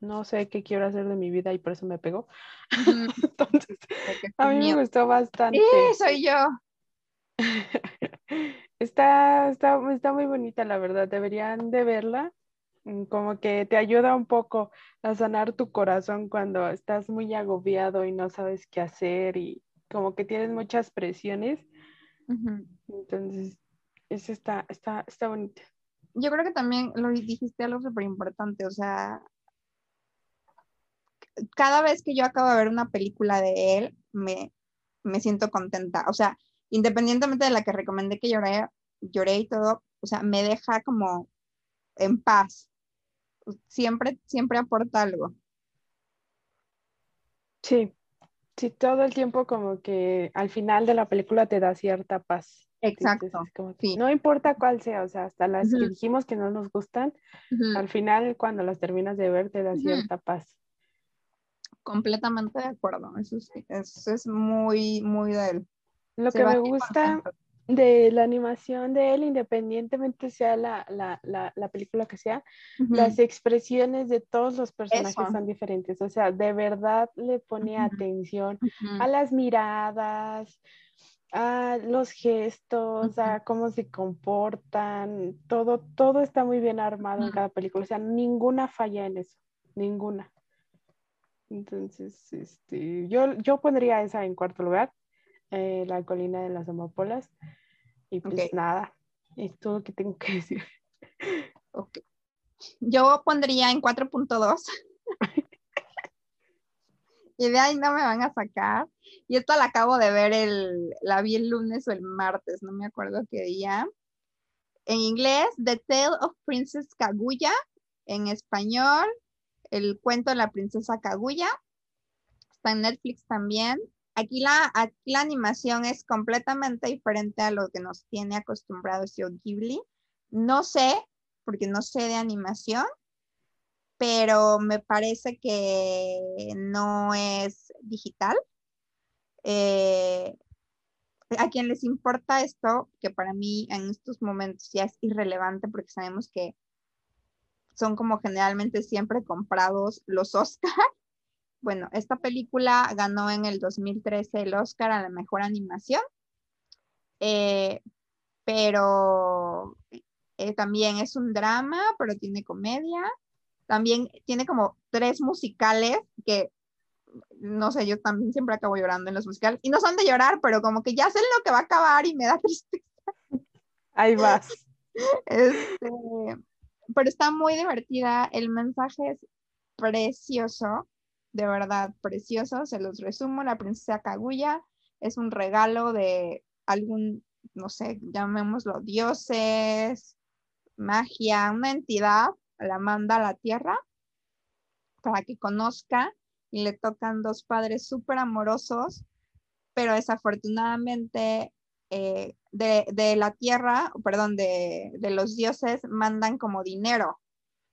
no sé qué quiero hacer de mi vida y por eso me pegó. Entonces, a mí me gustó bastante. Sí, soy yo. está, está, está muy bonita, la verdad. Deberían de verla. Mm, como que te ayuda un poco a sanar tu corazón cuando estás muy agobiado y no sabes qué hacer y como que tienes muchas presiones. Entonces, eso está, está, está bonito. Yo creo que también lo dijiste algo súper importante, o sea, cada vez que yo acabo de ver una película de él, me, me siento contenta. O sea, independientemente de la que recomendé que lloré, lloré y todo, o sea, me deja como en paz. Siempre, siempre aporta algo. Sí, sí, todo el tiempo como que al final de la película te da cierta paz. Exacto. No importa cuál sea, o sea, hasta las que dijimos que no nos gustan, al final cuando las terminas de ver te da cierta paz. Completamente de acuerdo, eso sí, eso es muy, muy de él. Lo que me gusta de la animación de él, independientemente sea la, la, la, película que sea, las expresiones de todos los personajes son diferentes. O sea, de verdad le pone atención a las miradas, a los gestos, a cómo se comportan, todo, todo está muy bien armado en cada película. O sea, ninguna falla en eso, ninguna. Entonces, este, yo, yo pondría esa en cuarto lugar, eh, la colina de las amapolas. Y pues nada, es todo lo que tengo que decir. Ok. Yo pondría en 4.2. y de ahí no me van a sacar. Y esta la acabo de ver, el, la vi el lunes o el martes, no me acuerdo qué día. En inglés, The Tale of Princess Kaguya. En español, El cuento de la princesa Kaguya. Está en Netflix también. Aquí la, aquí la animación es completamente diferente a lo que nos tiene acostumbrados Yo Ghibli. No sé, porque no sé de animación, pero me parece que no es digital. Eh, a quien les importa esto, que para mí en estos momentos ya es irrelevante porque sabemos que son como generalmente siempre comprados los Oscars bueno, esta película ganó en el 2013 el Oscar a la mejor animación, eh, pero eh, también es un drama, pero tiene comedia. También tiene como tres musicales que, no sé, yo también siempre acabo llorando en los musicales. Y no son de llorar, pero como que ya sé lo que va a acabar y me da tristeza. Ahí vas. Este, pero está muy divertida. El mensaje es precioso de verdad precioso, se los resumo, la princesa Kaguya es un regalo de algún, no sé, llamémoslo dioses, magia, una entidad, la manda a la tierra para que conozca y le tocan dos padres súper amorosos, pero desafortunadamente eh, de, de, la tierra, perdón, de, de los dioses mandan como dinero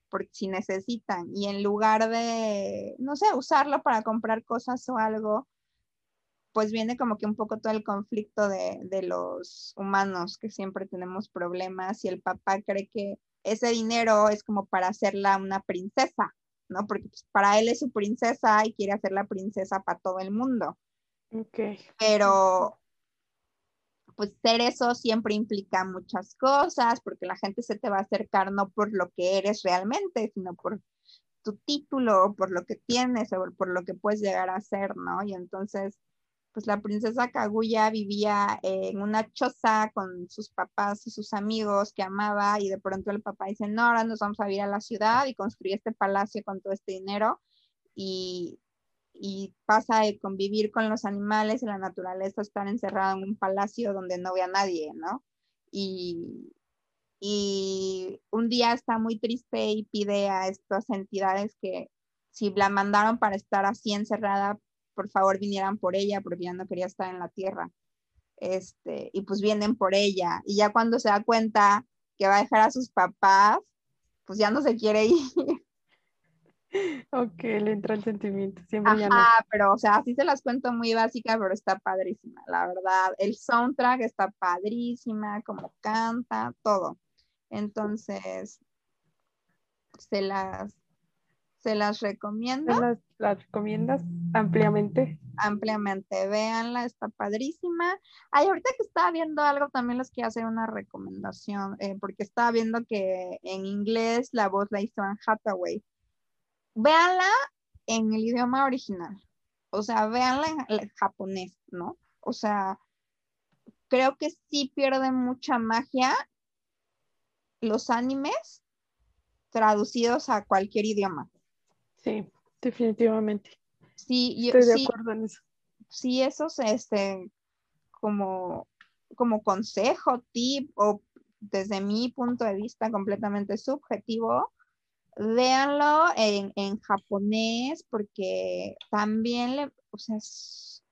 porque si necesitan y en lugar de, no sé, usarlo para comprar cosas o algo, pues viene como que un poco todo el conflicto de, de los humanos que siempre tenemos problemas y el papá cree que ese dinero es como para hacerla una princesa, ¿no? Porque pues, para él es su princesa y quiere hacerla princesa para todo el mundo. Ok. Pero pues ser eso siempre implica muchas cosas, porque la gente se te va a acercar no por lo que eres realmente, sino por tu título, por lo que tienes, o por lo que puedes llegar a ser, ¿no? Y entonces, pues la princesa Kaguya vivía en una choza con sus papás y sus amigos que amaba, y de pronto el papá dice, no, ahora nos vamos a ir a la ciudad y construir este palacio con todo este dinero. Y, y pasa de convivir con los animales y la naturaleza, estar encerrado en un palacio donde no ve a nadie, ¿no? Y, y un día está muy triste y pide a estas entidades que si la mandaron para estar así encerrada, por favor vinieran por ella porque ya no quería estar en la tierra. Este, y pues vienen por ella. Y ya cuando se da cuenta que va a dejar a sus papás, pues ya no se quiere ir. Ok, le entra el sentimiento. Siempre Ajá, pero o sea, así se las cuento muy básica, pero está padrísima, la verdad. El soundtrack está padrísima, como canta, todo. Entonces, se las, se las recomiendo. ¿Se las, las recomiendas ampliamente? Ampliamente, véanla, está padrísima. Ay, ahorita que estaba viendo algo, también les quiero hacer una recomendación, eh, porque estaba viendo que en inglés la voz la hizo Anne Hathaway véanla en el idioma original. O sea, véanla en, japonés, ¿no? O sea, creo que sí pierde mucha magia los animes traducidos a cualquier idioma. Sí, definitivamente. Sí, yo, estoy de acuerdo en eso. Sí, esos, este, como, como consejo, tip, o desde mi punto de vista completamente subjetivo, véanlo en, en japonés porque también le, o sea, es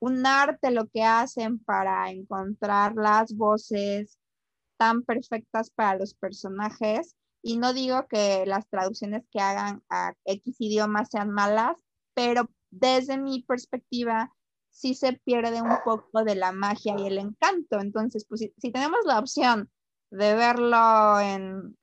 un arte lo que hacen para encontrar las voces tan perfectas para los personajes. Y no digo que las traducciones que hagan a X idiomas sean malas, pero desde mi perspectiva sí se pierde un poco de la magia y el encanto. Entonces, pues si, tenemos la opción de verlo en,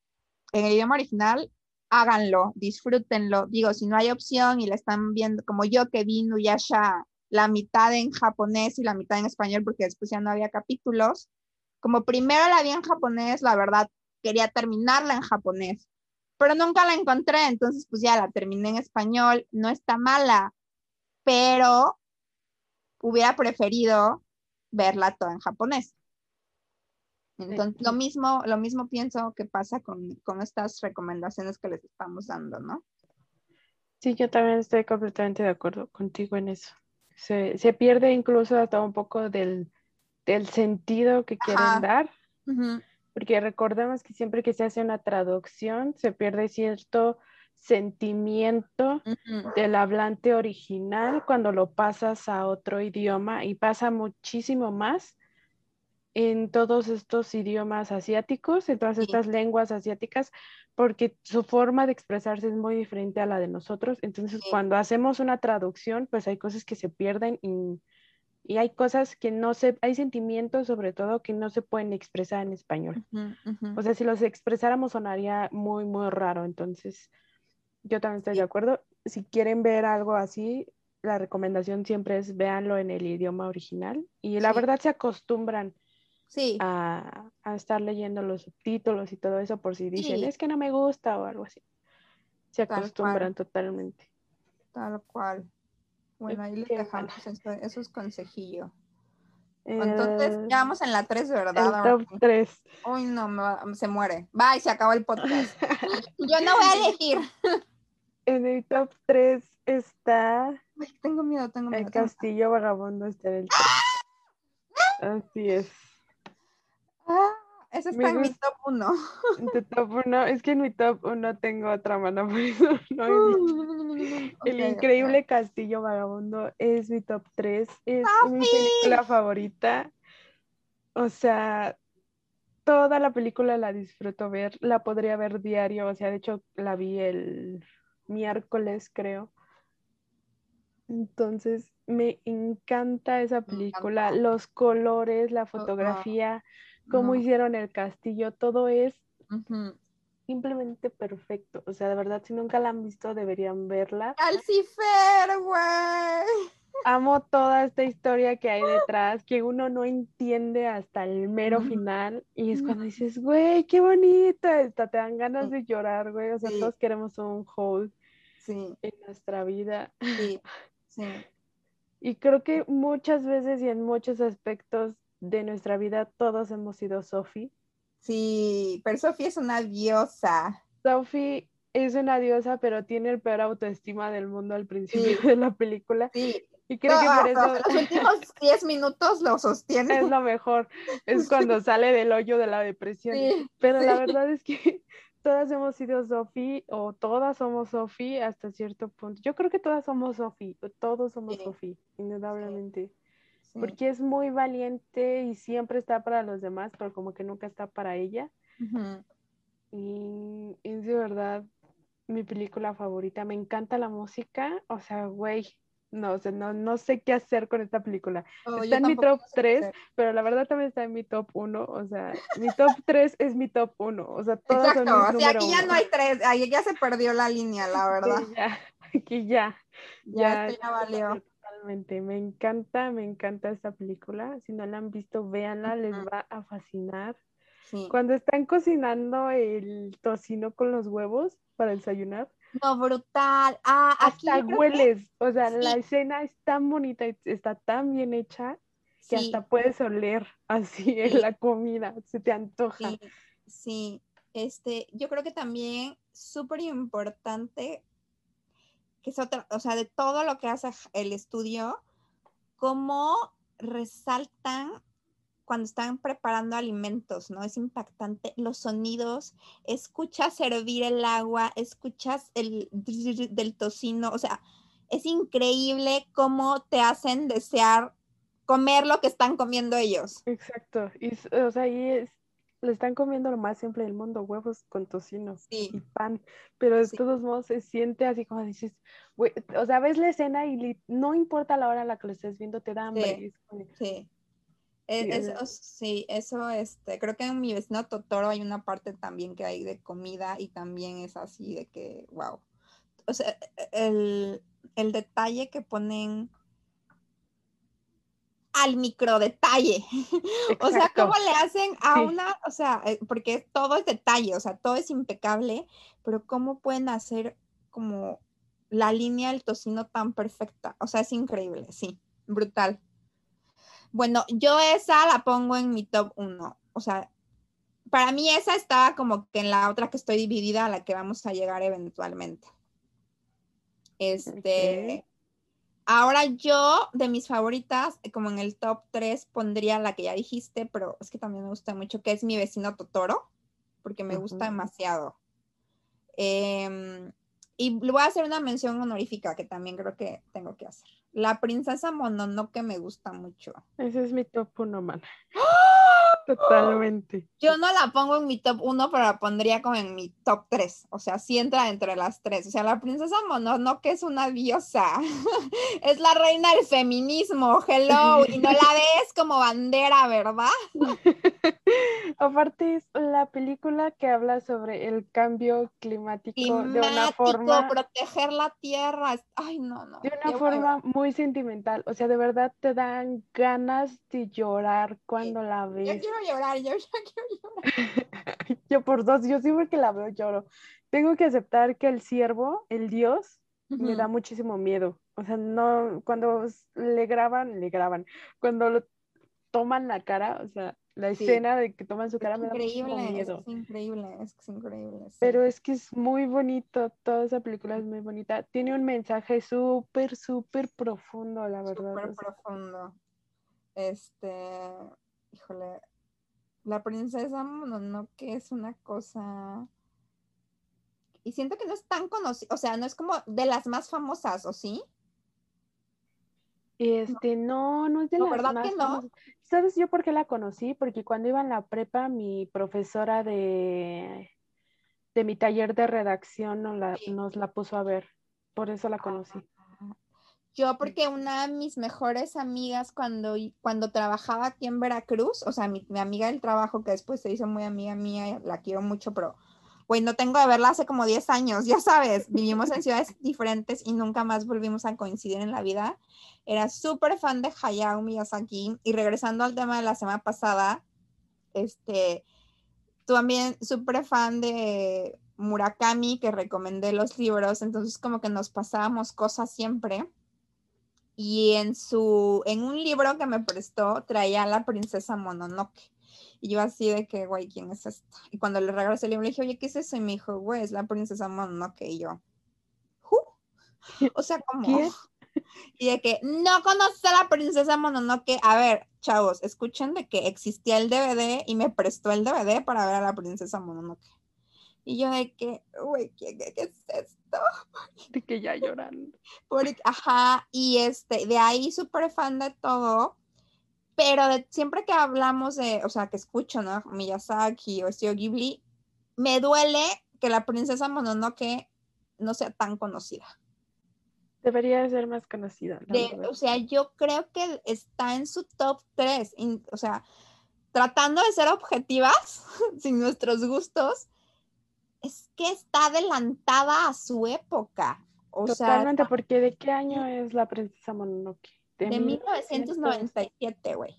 en el idioma original, háganlo, disfrútenlo. Digo, si no hay opción y la están viendo como yo que vi Nuyasha la mitad en japonés y la mitad en español porque después ya no había capítulos. Como primero la vi en japonés, la verdad quería terminarla en japonés, pero nunca la encontré, entonces pues ya la terminé en español, no está mala, pero hubiera preferido verla toda en japonés. Entonces, lo mismo, lo mismo pienso que pasa con, con, estas recomendaciones que les estamos dando, ¿no? Sí, yo también estoy completamente de acuerdo contigo en eso. Se, se pierde incluso hasta un poco del, del sentido que quieren dar, porque recordemos que siempre que se hace una traducción se pierde cierto sentimiento del hablante original cuando lo pasas a otro idioma y pasa muchísimo más en todos estos idiomas asiáticos, en todas estas lenguas asiáticas, porque su forma de expresarse es muy diferente a la de nosotros. Entonces, cuando hacemos una traducción, pues hay cosas que se pierden y, y, hay cosas que no se, hay sentimientos sobre todo que no se pueden expresar en español. O sea, si los expresáramos sonaría muy, muy raro. Entonces, yo también estoy de acuerdo. Si quieren ver algo así, la recomendación siempre es véanlo en el idioma original y la verdad se acostumbran sí. a, estar leyendo los subtítulos y todo eso por si dicen, es que no me gusta o algo así. Se acostumbran totalmente. Tal cual. Bueno, ahí les dejamos eso, eso, es consejillo. Entonces, ya vamos en la 3, ¿verdad? El top 3. Uy, no, se muere. Bye, se acabó el podcast. Yo no voy a elegir. En el top 3 está. Ay, tengo miedo, tengo miedo. El Castillo Vagabundo está en el top. Así es. Ah, ese está en mi top 1. En tu top 1, es que en mi top 1 tengo otra mano, por eso no El increíble Castillo Vagabundo es mi top 3, es mi película favorita. O sea, toda la película la disfruto ver, la podría ver diario, o sea, de hecho la vi el miércoles, creo. Entonces, me encanta esa película, los colores, la fotografía, cómo hicieron el castillo, todo es simplemente perfecto. O sea, de verdad, si nunca la han visto, deberían verla. Calcifer, güey. Amo toda esta historia que hay detrás, que uno no entiende hasta el mero final. Y es cuando dices, güey, qué bonita esta, te dan ganas de llorar, güey. O sea, todos queremos un hold en nuestra vida. Sí, sí. Y creo que muchas veces y en muchos aspectos de nuestra vida todos hemos sido Sophie. Sí, pero Sophie es una diosa. Sophie es una diosa, pero tiene el peor autoestima del mundo al principio de la película. Sí. Y creo que por eso... Los últimos 10 minutos lo sostiene. Es lo mejor. Es cuando sale del hoyo de la depresión. pero la verdad es que todas hemos sido Sophie o todas somos Sophie hasta cierto punto. Yo creo que todas somos Sophie, todos somos Sophie, indudablemente porque es muy valiente y siempre está para los demás, pero como que nunca está para ella. Y es de verdad mi película favorita. Me encanta la música, o sea, güey, no, no, no sé qué hacer con esta película. Oh, está en mi top 3, pero la verdad también está en mi top 1, o sea, mi top 3 es mi top 1, o sea, todos Exacto, o sea, aquí ya no hay 3, ahí ya se perdió la línea, la verdad. ya, aquí ya. Ya, ya, ya valió me encanta, me encanta esta película. Si no la han visto, véanla, les va a fascinar. Cuando están cocinando el tocino con los huevos para desayunar. No, brutal. Ah, hasta hueles. O sea, la escena es tan bonita, está tan bien hecha que hasta puedes oler así en la comida, se te antoja. Sí, sí, este, yo creo que también súper importante, que es otra, o sea, de todo lo que hace el estudio, cómo resaltan cuando están preparando alimentos, ¿no? Es impactante los sonidos, escuchas hervir el agua, escuchas el del tocino, o sea, es increíble cómo te hacen desear comer lo que están comiendo ellos. Exacto, y o sea, ahí es, le están comiendo lo más simple del mundo, huevos con tocino y pan, pero de todos modos se siente así como dices, o sea, ves la escena y no importa la hora a la que lo estés viendo, te da hambre. sí. E, eso, sí, eso, este, creo que en mi vecino Totoro hay una parte también que hay de comida y también es así de que, wow. O sea, e, el, el detalle que ponen al micro detalle. o sea, cómo le hacen a una, o sea, eh, porque todo es detalle, o sea, todo es impecable, pero cómo pueden hacer como la línea del tocino tan perfecta. O sea, es increíble, sí, brutal. Bueno, yo esa la pongo en mi top 1. O sea, para mí esa está como que en la otra que estoy dividida a la que vamos a llegar eventualmente. Este. Ahora yo, de mis favoritas, como en el top 3, pondría la que ya dijiste, pero es que también me gusta mucho, que es mi vecino Totoro, porque me gusta demasiado. Em, y le voy a hacer una mención honorífica que también creo que tengo que hacer. La princesa Mononoke me gusta mucho. Ese es mi top uno, man. ¡Ah! Totalmente. Yo no la pongo en mi top uno, pero la pondría como en mi top tres. O sea, sí entra entre las tres. O sea, la princesa Mononoke es una diosa. es la reina del feminismo. Hello. Y no la ves como bandera, ¿verdad? Aparte es la película que habla sobre el cambio climático, de una forma... proteger la tierra. Ay, no, no. De una forma muy sentimental. O sea, de verdad te dan ganas de llorar cuando la ves. Yo quiero llorar, yo, quiero llorar. yo por dos, yo siempre que la veo lloro. Tengo que aceptar que el siervo, el dios, me da muchísimo miedo. O sea, no, cuando le graban, le graban. Cuando lo toman la cara, o sea, la escena de que toman su cara me da muchísimo miedo. Es increíble, es increíble. Pero es que es muy bonito, toda esa película es muy bonita. Tiene un mensaje súper, súper profundo, la verdad. Súper profundo. Este, híjole, la princesa que es una cosa... Y siento que no es tan conocida, o sea, no es como de las más famosas, ¿o sí? Este, no, no es de las ¿verdad más que no? ¿Sabes yo por qué la conocí? Porque cuando iba en la prepa, mi profesora de, de mi taller de redacción nos la, nos la puso a ver. Por eso la conocí. Yo porque una de mis mejores amigas cuando, cuando trabajaba aquí en Veracruz, o sea, mi, mi amiga del trabajo que después se hizo muy amiga mía, la quiero mucho, pero güey, no tengo de verla hace como 10 años, ya sabes, vivimos en ciudades diferentes y nunca más volvimos a coincidir en la vida. Era súper fan de Hayao Miyazaki y regresando al tema de la semana pasada, este, también súper fan de Murakami, que recomendé los libros, entonces como que nos pasábamos cosas siempre. Y en su, en un libro que me prestó, traía a la princesa Mononoke. Y yo así de que, güey, ¿quién es esta? Y cuando le regalé el libro, le dije, oye, ¿qué es eso? Y me dijo, güey, es la princesa Mononoke. Y yo, O sea, como... Y de que, no conoces a la princesa Mononoke. A ver, chavos, escuchen de que existía el DVD y me prestó el DVD para ver a la princesa Mononoke. Y yo de que, güey, ¿qué, ¿qué, es esto? De que ya lloran. ajá, y este, de ahí súper fan de todo pero siempre que hablamos de, o sea, que escucho, ¿no? Miyazaki o Studio Ghibli, me duele que la princesa Mononoke no sea tan conocida. Debería ser más conocida. o sea, yo creo que está en su top 3. o sea, tratando de ser objetivas, sin nuestros gustos, que está adelantada a su época. O Totalmente, porque ¿de qué año es la princesa Mononoke? De, 1997, güey.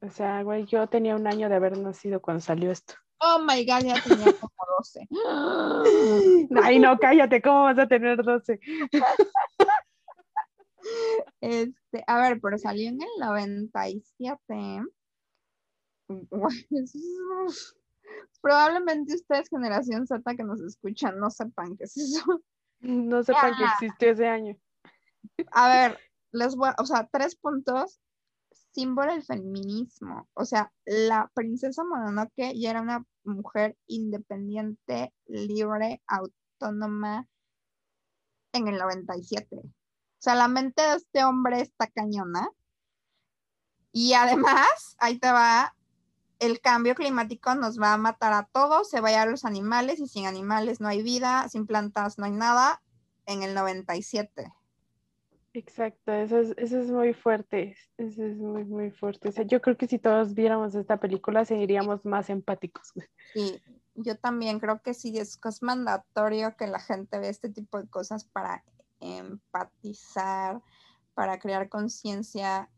O sea, güey, yo tenía un año de haber nacido cuando salió esto. Oh my god, ya tenía como 12. Ay, no, cállate, ¿cómo vas a tener 12? Este, a ver, pero salió en el 97. Probablemente ustedes, generación Z que nos escuchan, no sepan qué es eso. No sepan que existió ese año. A ver, les voy, o sea, tres puntos, símbolo del feminismo. O sea, la princesa Mononoke ya era una mujer independiente, libre, autónoma en el 97. O sea, la mente de este hombre está cañona. Y además, ahí te va, el cambio climático nos va a matar a todos, se va a los animales y sin animales no hay vida, sin plantas no hay nada en el 97. Exacto, eso es, eso es muy fuerte, eso es muy, muy fuerte. O sea, yo creo que si todos viéramos esta película seríamos más empáticos. Sí, yo también creo que sí, es, es mandatorio que la gente vea este tipo de cosas para empatizar, para crear conciencia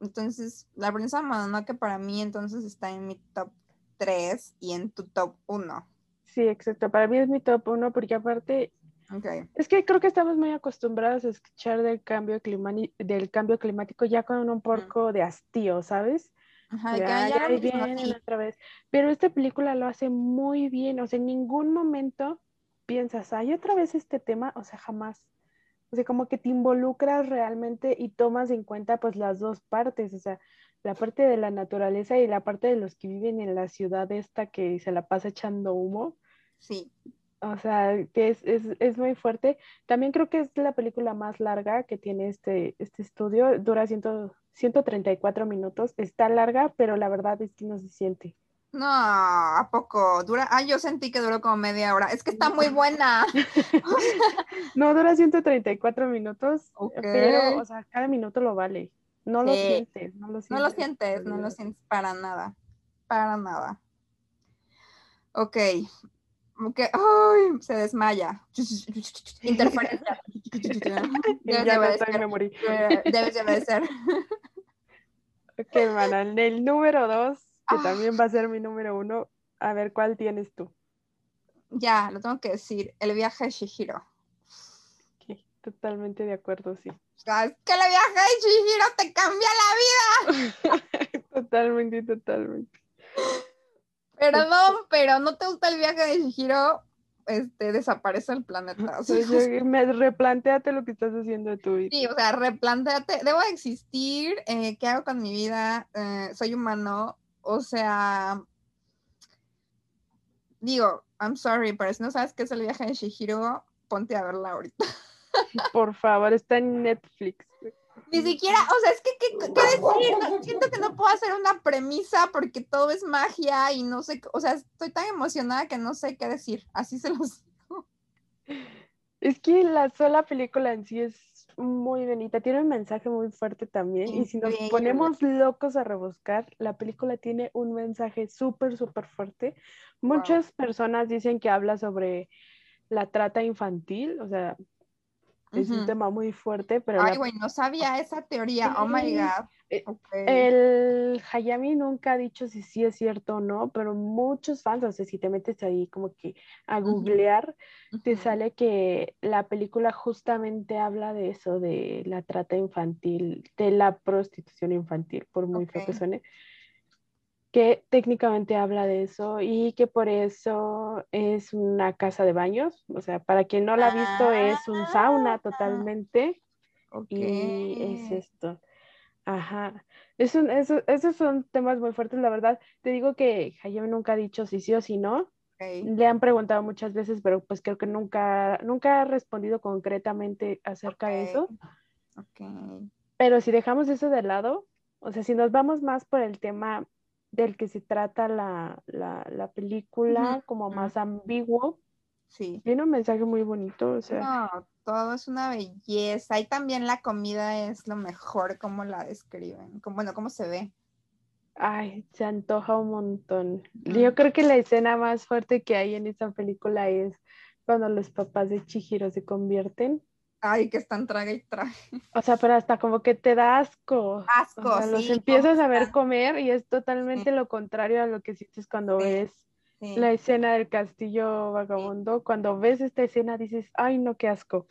entonces, la princesa Mononoke para mí entonces está en mi top 3 y en tu top 1. Sí, exacto. Para mí es mi top 1 porque aparte Es que creo que estamos muy acostumbrados a escuchar del cambio, del cambio climático ya con un poco de hastío, ¿sabes? Ajá, ya, ya, ya otra vez. Pero esta película lo hace muy bien, o sea, en ningún momento piensas, hay otra vez este tema, o sea, jamás o sea, como que te involucras realmente y tomas en cuenta pues las dos partes, o sea, la parte de la naturaleza y la parte de los que viven en la ciudad esta que se la pasa echando humo. Sí. O sea, que es, es, es, muy fuerte. También creo que es la película más larga que tiene este, este estudio. Dura ciento, 134 minutos. Está larga, pero la verdad es que no se siente. No, ¿a poco? Dura. Ah, yo sentí que duró como media hora. Es que está muy buena. no, dura 134 minutos. Pero, o sea, cada minuto lo vale. No lo sientes, no lo sientes. No lo sientes, no lo sientes para nada. Para nada. Ok. Ok. Ay, se desmaya. Interferencia. Ya debe, ser. me morí. Debe, debe ser. Ok, hermana. El número dos que también va a ser mi número uno. A ver, ¿cuál tienes tú? Ya, lo tengo que decir. El viaje de Shihiro. totalmente de acuerdo, sí. Es que el viaje de Shihiro te cambia la vida. totalmente, totalmente. Perdón, pero no te gusta el viaje de Shihiro, este, desaparece el planeta. me replanteate lo que estás haciendo de tu vida. Sí, o sea, replanteate, debo existir, eh, ¿qué hago con mi vida? Eh, soy humano, o sea, digo, I'm sorry, pero si no sabes qué es el viaje de Shihiro, ponte a verla ahorita. Por favor, está en Netflix. Ni siquiera, o sea, es que, ¿qué, decir? siento que no puedo hacer una premisa porque todo es magia y no sé, o sea, estoy tan emocionada que no sé qué decir. Así se los digo. Es que la sola película en sí es muy bonita, tiene un mensaje muy fuerte también. Y si nos ponemos locos a rebuscar, la película tiene un mensaje súper, súper fuerte. Muchas personas dicen que habla sobre la trata infantil, o sea, es un tema muy fuerte, pero... Ay, güey, no sabía esa teoría, oh my God. Eh, el Hayami nunca ha dicho si sí es cierto o no, pero muchos fans, o sea, si te metes ahí como que a googlear, te sale que la película justamente habla de eso, de la trata infantil, de la prostitución infantil, por muy feo que suene, que técnicamente habla de eso y que por eso es una casa de baños, o sea, para quien no la ha visto es un sauna ah. totalmente. Y es esto. Ajá. Es esos son temas muy fuertes, la verdad. Te digo que Hayami nunca ha dicho si sí o si no. Le han preguntado muchas veces, pero pues creo que nunca, nunca ha respondido concretamente acerca de eso. Pero si dejamos eso de lado, o sea, si nos vamos más por el tema del que se trata la, película, como más ambiguo, sí. tiene un mensaje muy bonito. O sea, todo es una belleza. Y también la comida es lo mejor, como la describen. Como, bueno, cómo se ve. Ay, se antoja un montón. Yo creo que la escena más fuerte que hay en esta película es cuando los papás de Chihiro se convierten. Ay, que están traga y traga. O sea, pero hasta como que te da asco. Asco, o sea, Los empiezas a ver comer y es totalmente lo contrario a lo que sientes cuando ves la escena del castillo vagabundo, cuando ves esta escena dices, ay no, qué asco.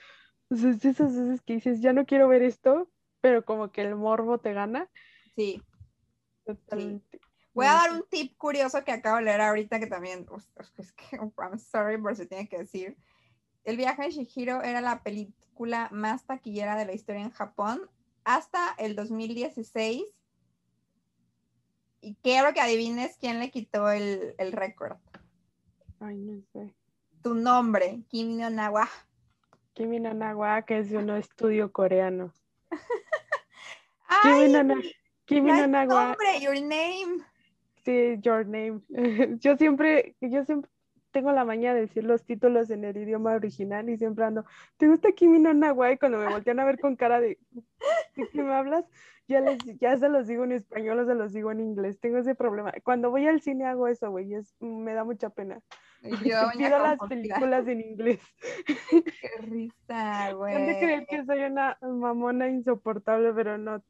esas veces que dices, ya no quiero ver esto, pero como que el morbo te gana. Sí. Totalmente. Voy a dar un tip curioso que acabo de leer ahorita que también, es que, I'm sorry, pero se tiene que decir. El viaje de Shihiro era la película más taquillera de la historia en Japón hasta el 2016. Y quiero que adivines quién le quitó el, el récord. Ay, no sé. Tu nombre, Kimi no Nawa. Kimi no Nawa, que es de un estudio coreano. Kimi no, Kimi no Nawa. Nombre, your name. Sí, your name. Yo siempre, yo siempre tengo la maña de decir los títulos en el idioma original y siempre ando, ¿te gusta Kimi no Nawa? Y cuando me voltean a ver con cara de, ¿de qué me hablas? Ya, les, ya se los digo en español o se los digo en inglés. Tengo ese problema. Cuando voy al cine hago eso, güey. me da mucha pena. Yo quiero las películas en inglés. Qué risa, güey. Han creer que soy una mamona insoportable, pero no,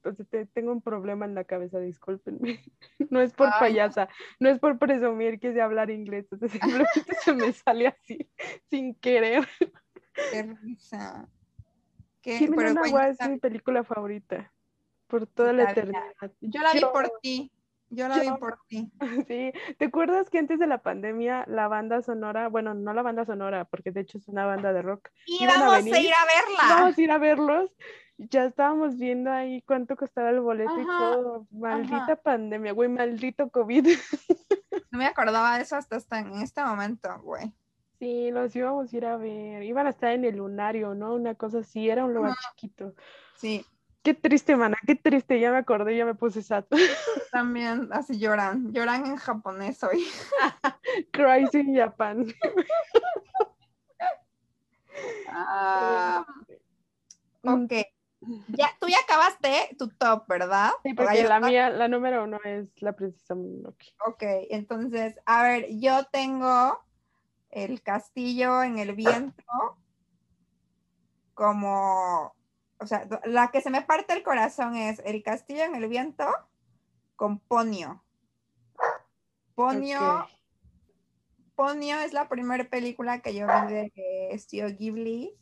tengo un problema en la cabeza, discúlpenme. No es por payasa, no es por presumir que sé hablar inglés, simplemente se me sale así, sin querer. Qué risa. ¿Qué? Kimi es mi película favorita, por toda la eternidad. Yo la vi por ti. Yo la vi por ti. Sí, ¿te acuerdas que antes de la pandemia la banda sonora, bueno, no la banda sonora, porque de hecho es una banda de rock. Íbamos a, a, ir a verla. Vamos a ir a verlos. Ya estábamos viendo ahí cuánto costaba el boleto y todo. Maldita pandemia, güey, maldito COVID. No me acordaba de eso hasta, hasta en este momento, güey. Sí, los íbamos a ir a ver. Iban a estar en el lunario, ¿no? Una cosa así, era un lugar chiquito. Sí. Qué triste, mana, qué triste, ya me acordé, ya me puse sad. También así lloran, lloran en japonés hoy. Crazy in Japan. Ah, ok. Ya, tú ya acabaste tu top, ¿verdad? Sí, porque la mía, la número uno es la princesa Mononoke. Ok, entonces, a ver, yo tengo el castillo en el viento como o sea, la que se me parte el corazón es El Castillo en el Viento con Ponio. Ponio, Ponio es la primera película que yo vi de Studio Ghibli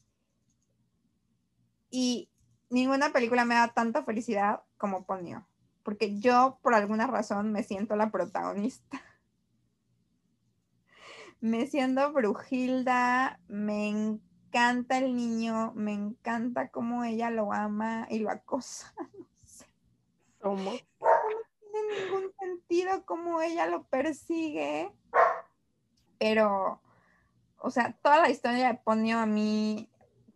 y ninguna película me da tanta felicidad como Ponio, porque yo por alguna razón me siento la protagonista. Me siento Brujilda, me encanta el niño, me encanta cómo ella lo ama y lo acosa. No sé. No tiene ningún sentido cómo ella lo persigue. Pero, o sea, toda la historia de Ponio a mí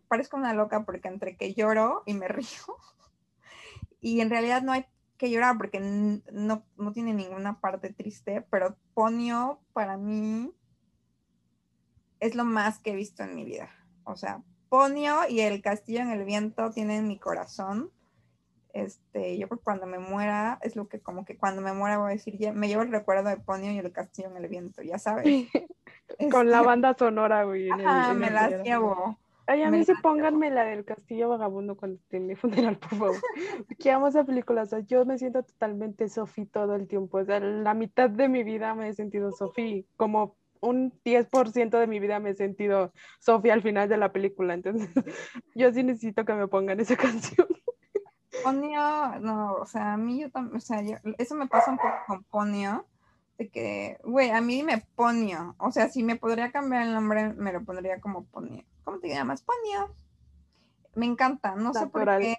parezco una loca porque entre que lloro y me río. Y en realidad no hay que llorar porque no, no tiene ninguna parte triste, pero Ponio para mí es lo más que he visto en mi vida. O sea, Ponio y el castillo en el viento tienen mi corazón. Este, yo que cuando me muera, es lo que como que cuando me muera voy a decir, me llevo el recuerdo de Ponio y el castillo en el viento, ya sabes. Con la este, banda sonora, güey. Ajá, me las llevo. Ay, a mí sí pónganme la del Castillo Vagabundo cuando esté en mi funeral, por favor. Que amo esa película. O sea, yo me siento totalmente Sofi todo el tiempo. O sea, la mitad de mi vida me he sentido Sofi como un 10% de mi vida me he sentido Sofía al final de la película, entonces yo sí necesito que me pongan esa canción. Ponio, no, o sea, a mí yo también, o sea, eso me pasa un poco con Ponio, de que, güey, a mí me Ponio, o sea, si me podría cambiar el nombre, me lo pondría como Ponio. ¿Cómo te llamas? Ponio. Me encanta, no sé por qué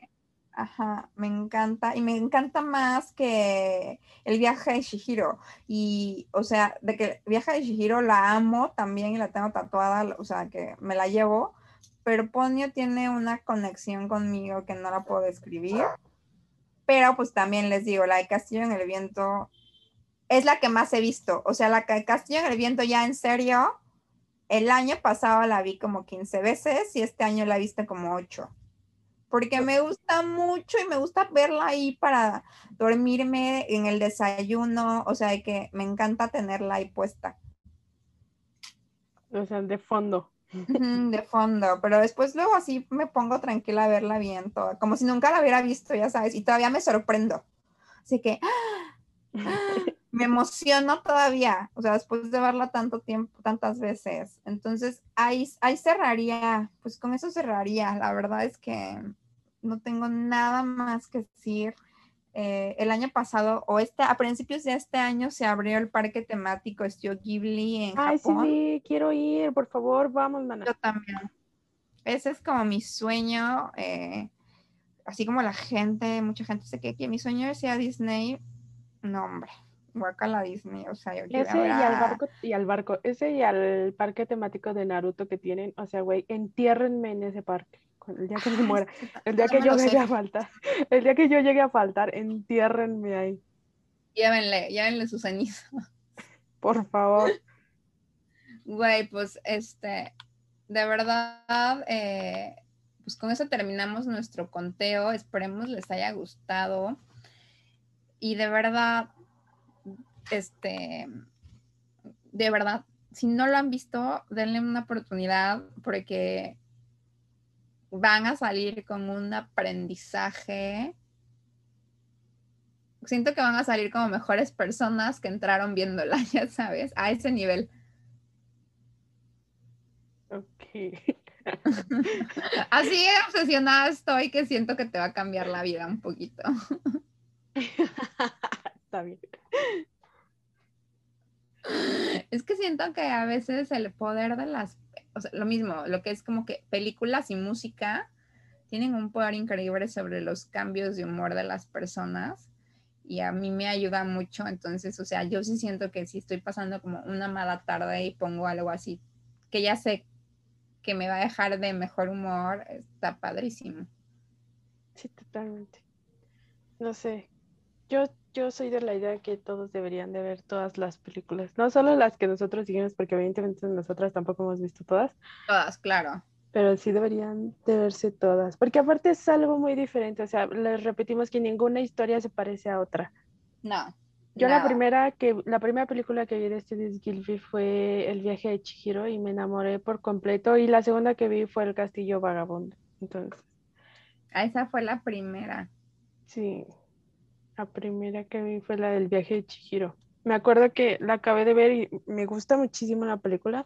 Ajá, me encanta. Y me encanta más que el viaje de Shihiro. Y, o sea, de que el viaje de Shihiro la amo también y la tengo tatuada, o sea, que me la llevo. Pero Ponyo tiene una conexión conmigo que no la puedo describir. Pero pues también les digo, la de Castillo en el Viento es la que más he visto. O sea, la de Castillo en el Viento ya en serio, el año pasado la vi como 15 veces y este año la he visto como 8 porque me gusta mucho y me gusta verla ahí para dormirme en el desayuno, o sea, que me encanta tenerla ahí puesta. O sea, de fondo. De fondo, pero después luego así me pongo tranquila a verla bien, toda, como si nunca la hubiera visto, ya sabes, y todavía me sorprendo. Así que me emociono todavía, o sea, después de verla tanto tiempo, tantas veces. Entonces, ahí, ahí cerraría, pues con eso cerraría. La verdad es que no tengo nada más que decir. Eh, el año pasado, o este, a principios de este año, se abrió el parque temático Studio Ghibli en Ay, Japón. sí, quiero ir, por favor, vamos, mana. Yo también. Ese es como mi sueño. Eh, así como la gente, mucha gente se que, que mi sueño sea Disney. No, hombre, la Disney, o sea, yo Ese y al barco, y al barco, ese y al parque temático de Naruto que tienen, o sea, güey, entiérrenme en ese parque. El día que me muera, el día que yo llegue a faltar, el día que yo llegue a faltar, entiérrenme ahí. Llévenle, llévenle su ceniza. Por favor. Güey, pues este, de verdad, eh, pues con eso terminamos nuestro conteo. Esperemos les haya gustado. Y de verdad, este, de verdad, si no lo han visto, denle una oportunidad porque van a salir con un aprendizaje. Siento que van a salir como mejores personas que entraron viéndola, ya sabes, a ese nivel. Ok. Así obsesionada estoy que siento que te va a cambiar la vida un poquito. Está bien. Es que siento que a veces el poder de las, o sea, lo mismo, lo que es como que películas y música tienen un poder increíble sobre los cambios de humor de las personas y a mí me ayuda mucho, entonces, o sea, yo sí siento que si estoy pasando como una mala tarde y pongo algo así, que ya sé que me va a dejar de mejor humor, está padrísimo. Sí, totalmente. No sé, yo yo soy de la idea que todos deberían de ver todas las películas, no solo las que nosotros seguimos, porque evidentemente nosotras tampoco hemos visto todas. Todas, claro. Pero sí deberían de verse todas, porque aparte es algo muy diferente, o sea, les repetimos que ninguna historia se parece a otra. No. Yo la primera que la primera película que vi de Studios Gilby fue El viaje de Chihiro y me enamoré por completo y la segunda que vi fue El castillo vagabundo. Entonces, ah, esa fue la primera. Sí. La primera que vi fue la del viaje de Chihiro. Me acuerdo que la acabé de ver y me gusta muchísimo la película.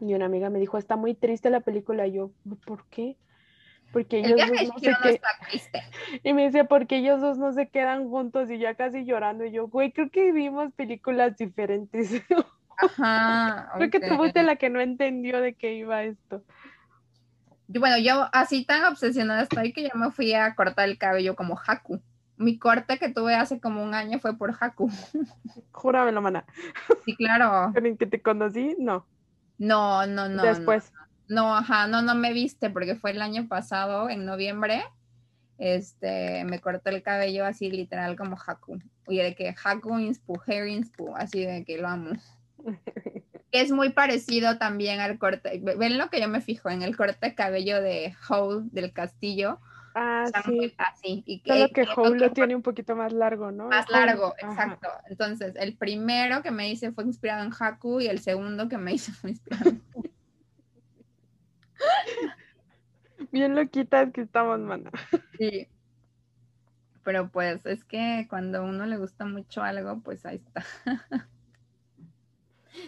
Y una amiga me dijo, está muy triste la película. Y yo, ¿por qué? Porque ellos dos no se quedan. Y me dice, porque ellos dos no se quedan juntos y ya casi llorando. Y yo, güey, creo que vimos películas diferentes. Ajá. creo que tú fuiste la que no entendió de qué iba esto. bueno, yo así tan obsesionada estoy que yo me fui a cortar el cabello como Haku mi corte que tuve hace como un año fue por Haku. Júramelo, mana. Sí, claro. ¿En que te conocí? No. No, no, no. Después. No, ajá, no, no me viste porque fue el año pasado, en noviembre. Este, me corté el cabello así literal como Haku. Y de que Haku inspu, hair inspu, así de que lo amo. es muy parecido también al corte. Ven lo que yo me fijo en el corte de cabello de Howe del castillo Ah, sí. así. Y Solo que, que lo tiene un poquito más largo, ¿no? Más largo, exacto. Entonces, el primero que me hice fue inspirado en Haku y el segundo que me hice fue inspirado en Bien loquitas que estamos, mana. Sí. Pero pues es que cuando a uno le gusta mucho algo, pues ahí está.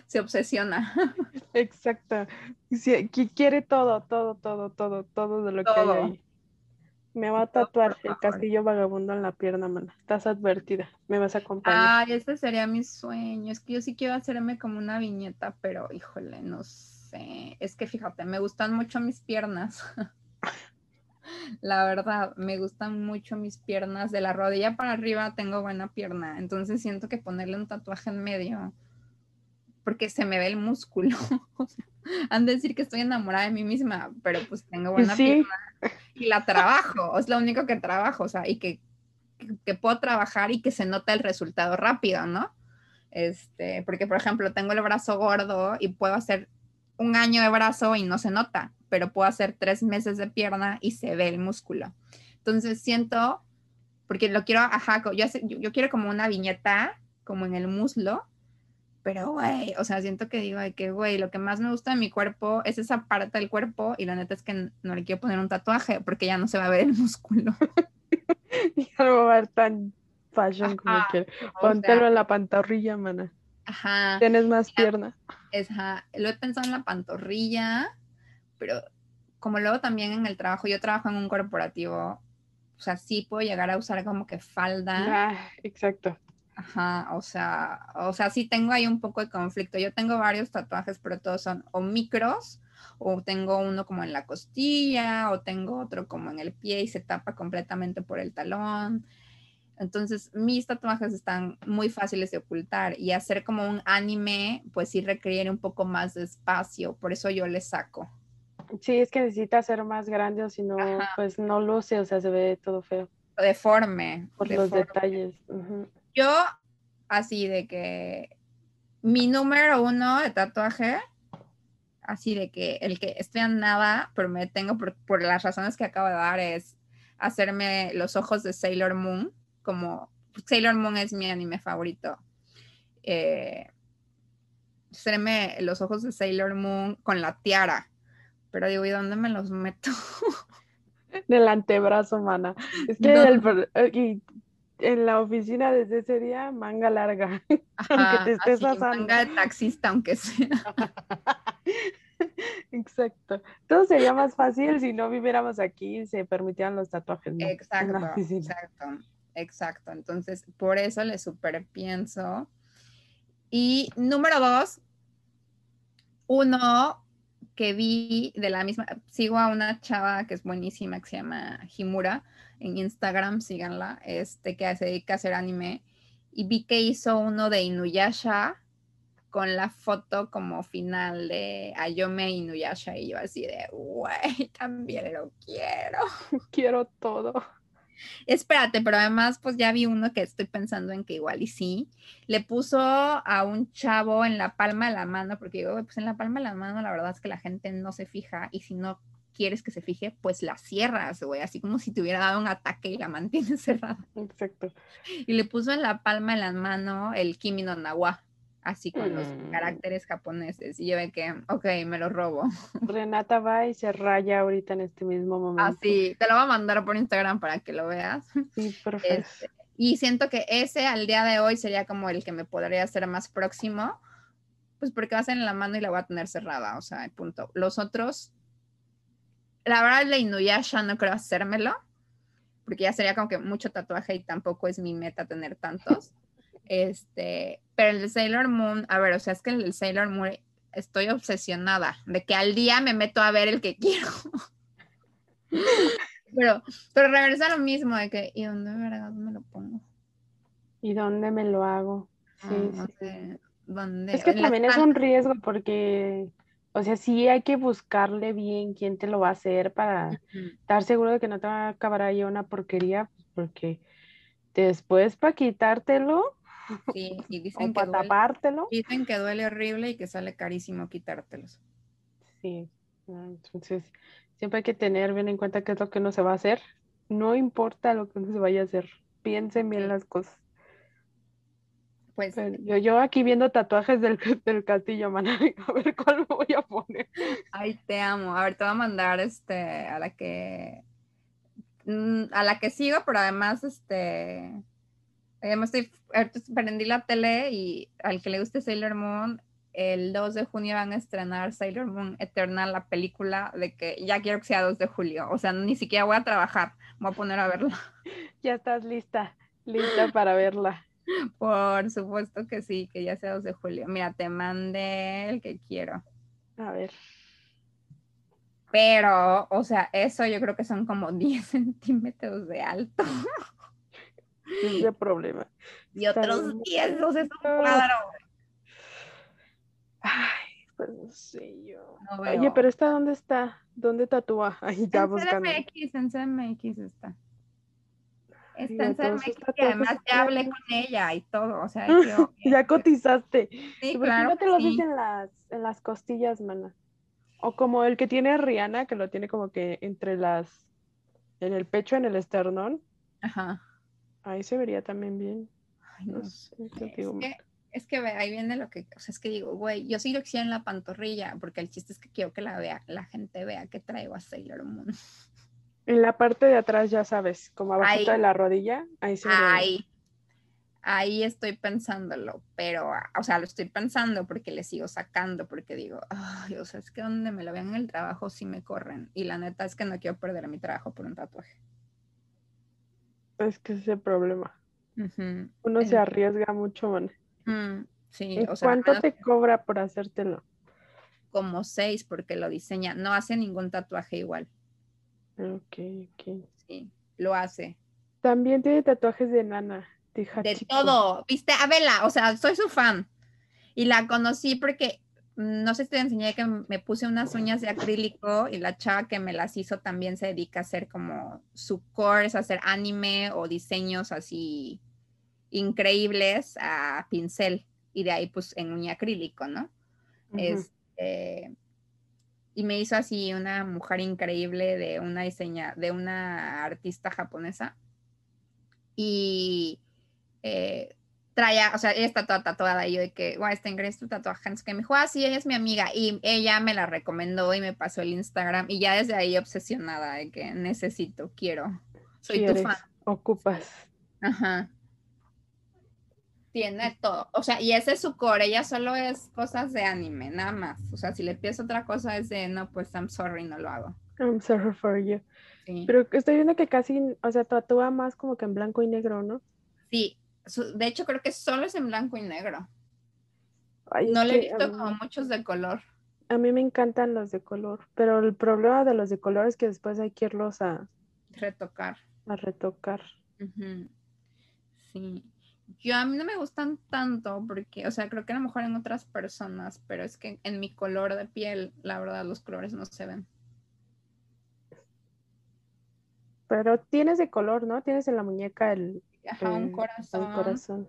Se obsesiona. Exacto. quiere todo, todo, todo, todo, todo de lo que hay ahí. Me va a tatuar el castillo vagabundo en la pierna, mana. Estás advertida. Me vas a acompañar. Ay, este sería mi sueño. Es que yo sí quiero hacerme como una viñeta, pero híjole, no sé. Es que fíjate, me gustan mucho mis piernas. la verdad, me gustan mucho mis piernas. De la rodilla para arriba tengo buena pierna. Entonces siento que ponerle un tatuaje en medio, porque se me ve el músculo. Han de decir que estoy enamorada de mí misma, pero pues tengo buena pierna y la trabajo, es lo único que trabajo, o sea, y que, que, puedo trabajar y que se nota el resultado rápido, ¿no? Este, porque por ejemplo, tengo el brazo gordo y puedo hacer un año de brazo y no se nota, pero puedo hacer tres meses de pierna y se ve el músculo. Entonces siento, porque lo quiero, ajá, yo, yo quiero como una viñeta, como en el muslo, pero, güey, o sea, siento que digo de que, güey, lo que más me gusta de mi cuerpo es esa parte del cuerpo y la neta es que no le quiero poner un tatuaje porque ya no se va a ver el músculo. ya no va a ver tan fashion como que póntelo en la pantorrilla, mana. Ajá. Tienes más pierna. Ajá. Lo he pensado en la pantorrilla, pero como luego también en el trabajo, yo trabajo en un corporativo, o sea, sí puedo llegar a usar como que falda. Ah, exacto. Ajá, o sea, o sea, sí tengo ahí un poco de conflicto. Yo tengo varios tatuajes, pero todos son o micros, o tengo uno como en la costilla, o tengo otro como en el pie y se tapa completamente por el talón. Entonces, mis tatuajes están muy fáciles de ocultar y hacer como un anime, pues sí requiere un poco más de espacio, por eso yo le saco. Sí, es que necesita ser más grande o si no, pues no luce, o sea, se ve todo feo. Deforme. Por los detalles. Yo, así de que mi número uno de tatuaje, así de que el que estoy en nada, pero me tengo por, por las razones que acabo de dar, es hacerme los ojos de Sailor Moon, como Sailor Moon es mi anime favorito. Eh, hacerme los ojos de Sailor Moon con la tiara. Pero digo, ¿y dónde me los meto? Del antebrazo, mana. Es que el, en la oficina desde ese día, manga larga. aunque te estés pasando. Manga de taxista, aunque sea. Exacto. Todo sería más fácil si no viviéramos aquí y se permitieran los tatuajes. Exacto, exacto, exacto. Entonces, por eso le super pienso. Y número dos, uno que vi de la misma, sigo a una chava que es buenísima, que se llama Himura, en Instagram, síganla, este, que se dedica a hacer anime, y vi que hizo uno de Inuyasha con la foto como final de Ayome Inuyasha, y yo así de, güey, también lo quiero. Quiero todo. Espérate, pero además, pues ya vi uno que estoy pensando en que igual y sí. Le puso a un chavo en la palma de la mano, porque digo, pues en la palma de la mano la verdad es que la gente no se fija y si no quieres que se fije, pues la cierras, güey, así como si te hubiera dado un ataque y la mantienes cerrada. Exacto. Y le puso en la palma de la mano el Kimi no Nawa, así con los mm. caracteres japoneses. Y yo ve que, ok, me lo robo. Renata va y se raya ahorita en este mismo momento. Así, te lo voy a mandar por Instagram para que lo veas. Sí, perfecto. Este, y siento que ese al día de hoy sería como el que me podría hacer más próximo, pues porque va a ser en la mano y la voy a tener cerrada, o sea, punto. Los otros la verdad, la Inuyasha no creo hacérmelo, porque ya sería como que mucho tatuaje y tampoco es mi meta tener tantos. Este, pero el de Sailor Moon, a ver, o sea, es que el Sailor Moon estoy obsesionada de que al día me meto a ver el que quiero. pero, pero regresa lo mismo de que, ¿y dónde me lo pongo? ¿Y dónde me lo hago? Sí, ah, sí. ¿Dónde? Es que también es un riesgo porque o sea, sí hay que buscarle bien quién te lo va a hacer para estar seguro de que no te va a acabar ahí una porquería, pues, porque después para quitártelo, sí, y dicen tapártelo. Dicen que duele horrible y que sale carísimo quitártelos. Sí, entonces siempre hay que tener bien en cuenta qué es lo que no se va a hacer. No importa lo que no se vaya a hacer, piensen bien las cosas. Pues yo, yo aquí viendo tatuajes del, del castillo, man, a ver cuál me voy a poner. Ay, te amo. A ver, te voy a mandar este a la que mm, a la que sigo, pero además este además estoy, prendí la tele y al que le guste Sailor Moon, el 2 de junio van a estrenar Sailor Moon Eternal, la película de que ya quiero que sea 2 de julio. O sea, ni siquiera voy a trabajar, voy a poner a verla. Ya estás lista, lista para verla. Por supuesto que sí, que ya sea 2 de julio. Mira, te mandé el que quiero. A ver. Pero, o sea, eso yo creo que son como 10 centímetros de alto. Ese problema. Y otros 10, no es un cuadro. Ay, pues no sé yo. Oye, pero esta, ¿dónde está? ¿Dónde tatúa? Ahí ya en buscando. CMX, en CMX está. Está en CMX que además ya hablé con ella y todo, o sea, ya cotizaste. Sí, ¿Por qué no te lo dicen en las, en las costillas, mana? O como el que tiene Rihanna, que lo tiene como que entre las, en el pecho, en el esternón. Ajá. Ahí se vería también bien. Ay, no, sé. Es que, ahí viene lo que, o sea, es que digo, güey, yo sí lo quisiera en la pantorrilla, porque el chiste es que quiero que la vea, la gente vea que traigo a Sailor Moon. En la parte de atrás, ya sabes, como abajo de la rodilla, ahí se Ahí, ahí estoy pensándolo, pero, o sea, lo estoy pensando porque le sigo sacando, porque digo, ay, o sea, es que donde me lo vean en el trabajo sí me corren. Y la neta es que no quiero perder mi trabajo por un tatuaje. Es que ese es el problema. Uno se arriesga mucho, man. Mm, sí, o sea. ¿Cuánto te cobra por hacértelo? Como seis, porque lo diseña. No hace ningún tatuaje igual. Ok, ok. Sí, lo hace. También tiene tatuajes de nana. De, todo. Viste, Abela, o sea, soy su fan. Y la conocí porque, no sé si te enseñé que me puse unas uñas de acrílico y la chava que me las hizo también se dedica a hacer como su course, a hacer anime o diseños así increíbles a pincel. Y de ahí pues en uña acrílico, ¿no? Este, y me hizo así una mujer increíble de una diseña, de una artista japonesa. Y eh, traía, o sea, ella está toda tatuada y yo de que, guau, está increíble tu tatuaje. Me dijo, ah, sí, ella es mi amiga. Y ella me la recomendó y me pasó el Instagram. Y ya desde ahí obsesionada de que necesito, quiero. Soy tu fan. Ocupas. Ajá. Tiene todo. O sea, y ese es su core. Ella solo es cosas de anime, nada más. O sea, si le pides otra cosa es de, no, pues I'm sorry, no lo hago. I'm sorry for you. Pero estoy viendo que casi, o sea, tatúa más como que en blanco y negro, ¿no? Sí, de hecho, creo que solo es en blanco y negro. no le he visto como muchos de color. A mí me encantan los de color, pero el problema de los de color es que después hay que irlos a retocar. A retocar. Sí. Yo a mí no me gustan tanto porque, o sea, creo que a lo mejor en otras personas, pero es que en mi color de piel, la verdad, los colores no se ven. Pero tienes de color, ¿no? Tienes en la muñeca el, Ajá, un corazón.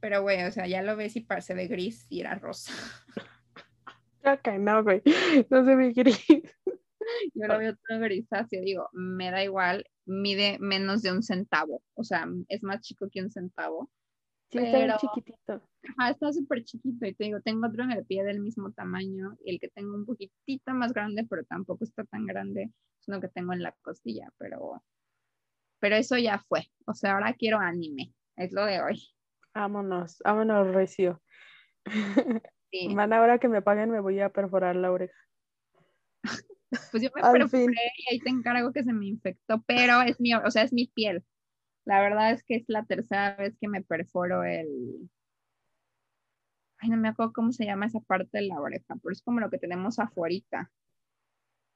Pero, güey, o sea, ya lo ves y parece de gris y era rosa. Ok, no, güey. No se ve gris. Yo lo veo todo grisáceo, digo, me da igual, mide menos de un centavo, o sea, es más chico que un centavo. Sí, está chiquitito. Ajá, está súper chiquito y te digo, tengo otro en el pie del mismo tamaño y el que tengo un poquitito más grande, pero tampoco está tan grande, es lo que tengo en la costilla, pero pero eso ya fue. O sea, ahora quiero anime, es lo de hoy. Vámonos, vámonos, Recio. Sí. Man, ahora que me paguen me voy a perforar la oreja. Pues yo me perforé y ahí te encargo que se me infectó, pero es mi, o sea, es mi piel. La verdad es que es la tercera vez que me perforo el... Ay, no me acuerdo cómo se llama esa parte de la oreja, pero es como lo que tenemos afuera.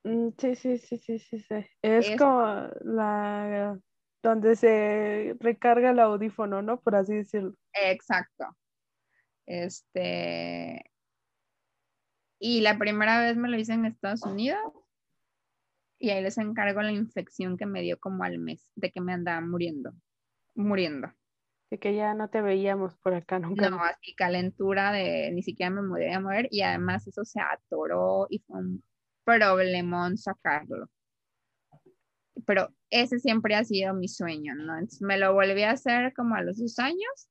Mm, sí, sí, sí, sí, sí, sí. Es, como la donde se recarga el audífono, ¿no? Por así decirlo. Exacto. Este. Y la primera vez me lo hice en Estados Unidos. Y ahí les encargo la infección que me dio como al mes, de que me andaba muriendo. Muriendo. De que ya no te veíamos por acá nunca. No, así calentura de ni siquiera me podía mover. Y además eso se atoró y fue un problemón sacarlo pero ese siempre ha sido mi sueño, ¿no? Entonces me lo volví a hacer como a los dos años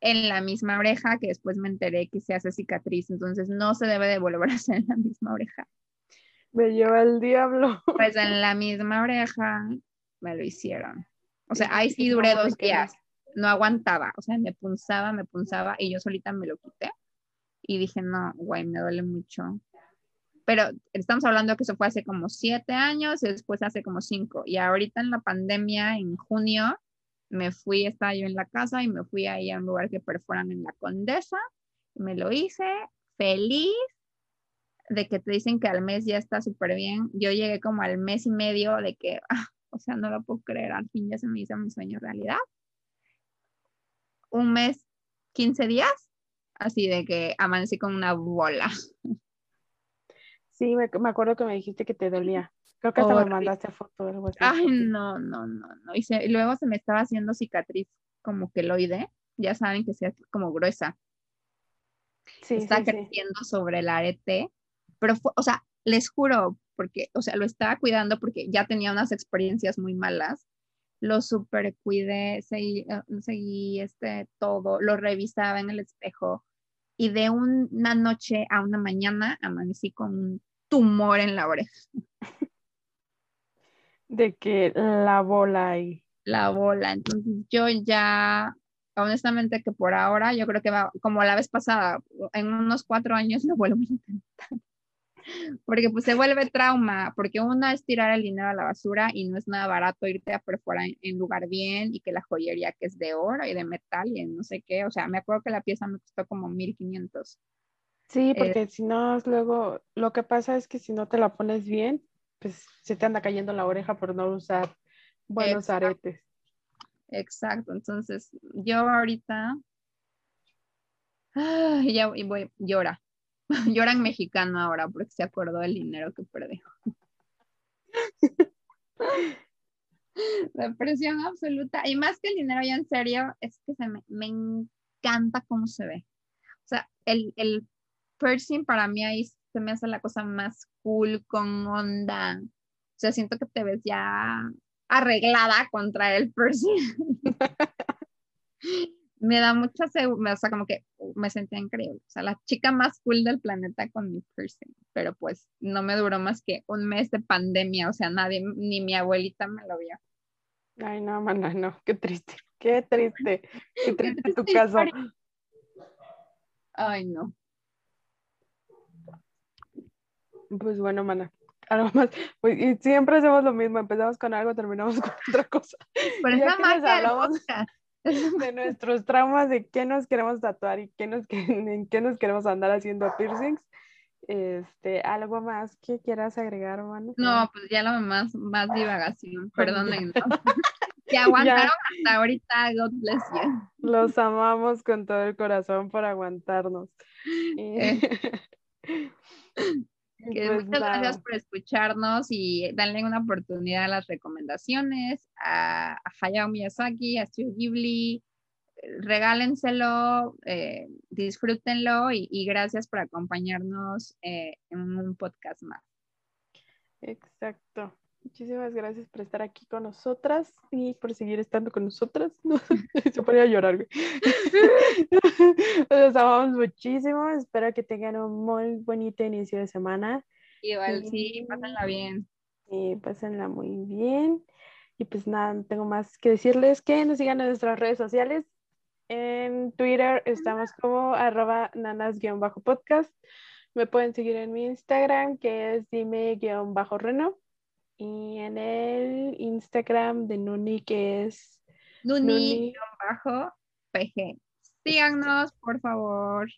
en la misma oreja, que después me enteré que se hace cicatriz, entonces no se debe de volver a hacer en la misma oreja. Me lleva el diablo. Pues en la misma oreja me lo hicieron. O sea, ahí sí duré dos días, no aguantaba, o sea, me punzaba, me punzaba y yo solita me lo quité y dije, no, güey, me duele mucho pero estamos hablando que eso fue hace como siete años y después hace como cinco. Y ahorita en la pandemia, en junio, me fui, estaba yo en la casa y me fui ahí a un lugar que perforan en la Condesa. me lo hice feliz de que te dicen que al mes ya está súper bien. Yo llegué como al mes y medio de que, ah, o sea, no lo puedo creer, al fin ya se me hizo mi sueño realidad. Un mes, 15 días, así de que amanecí con una bola. Sí, me, acuerdo que me dijiste que te dolía. Creo que hasta me mandaste foto de algo así. Ay, no, no, no, no. Y, luego se me estaba haciendo cicatriz como queloide. Ya saben que sea como gruesa. Sí, Está creciendo sobre el arete. Pero, o sea, les juro, porque, o sea, lo estaba cuidando porque ya tenía unas experiencias muy malas. Lo super cuidé, seguí, eh, seguí este, todo, lo revisaba en el espejo. Y de una noche a una mañana amanecí con un tumor en la oreja. De que la bola ahí. La bola. Entonces yo ya, honestamente que por ahora yo creo que va como la vez pasada, en unos cuatro años lo vuelvo a intentar. Porque pues se vuelve trauma, porque una es tirar el dinero a la basura y no es nada barato irte a perforar en, lugar bien y que la joyería que es de oro y de metal y no sé qué, o sea, me acuerdo que la pieza me costó como 1500. Sí, porque si no, luego lo que pasa es que si no te la pones bien, pues se te anda cayendo la oreja por no usar buenos aretes. Exacto, entonces yo ahorita ya voy, llora, llora en mexicano ahora porque se acordó del dinero que perdió. Depresión absoluta. Y más que el dinero, ya en serio, es que se me, me encanta cómo se ve. O sea, el, el piercing para mí ahí se me hace la cosa más cool, con onda. O sea, siento que te ves ya arreglada contra el piercing. me da mucha seguridad, o sea, como que me sentía increíble. O sea, la chica más cool del planeta con mi piercing. Pero pues no me duró más que un mes de pandemia. O sea, nadie, ni mi abuelita me lo vio. Ay, no, mana, no. Qué triste. Qué triste. Qué triste tu caso. Ay, no. Pues bueno, mana. Algo más. Pues, y siempre hacemos lo mismo. Empezamos con algo, terminamos con otra cosa. Por esa hablamos de nuestros traumas, de qué nos queremos tatuar y qué nos, en qué nos queremos andar haciendo piercings. Este, ¿algo más que quieras agregar, mano? No, pues ya lo más, más divagación, perdonen. que aguantaron hasta ahorita, God bless you. Los amamos con todo el corazón por aguantarnos. Eh. Pues muchas gracias por escucharnos y darle una oportunidad a las recomendaciones, a, Hayao Miyazaki, a Studio Ghibli, regálenselo, eh, disfrútenlo y, gracias por acompañarnos eh, en un podcast más. Exacto. Muchísimas gracias por estar aquí con nosotras y por seguir estando con nosotras. Se ponía a llorar. Los amamos muchísimo. Espero que tengan un muy bonito inicio de semana. Igual, sí, pásenla bien. Y pásenla muy bien. Y pues nada, no tengo más que decirles que nos sigan en nuestras redes sociales. En Twitter estamos como arroba nanas-podcast. Me pueden seguir en mi Instagram, que es dime-reno y en el Instagram de Nuni, que es Nuni-PG. Síganos, por favor.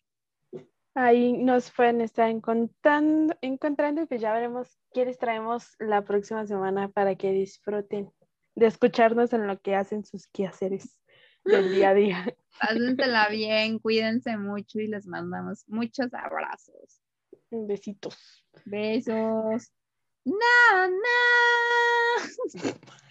Ahí nos pueden estar encontrando, encontrando y pues ya veremos quiénes traemos la próxima semana para que disfruten de escucharnos en lo que hacen sus quehaceres del día a día. Pásensela bien, cuídense mucho y les mandamos muchos abrazos. Besitos. Besos. No, no.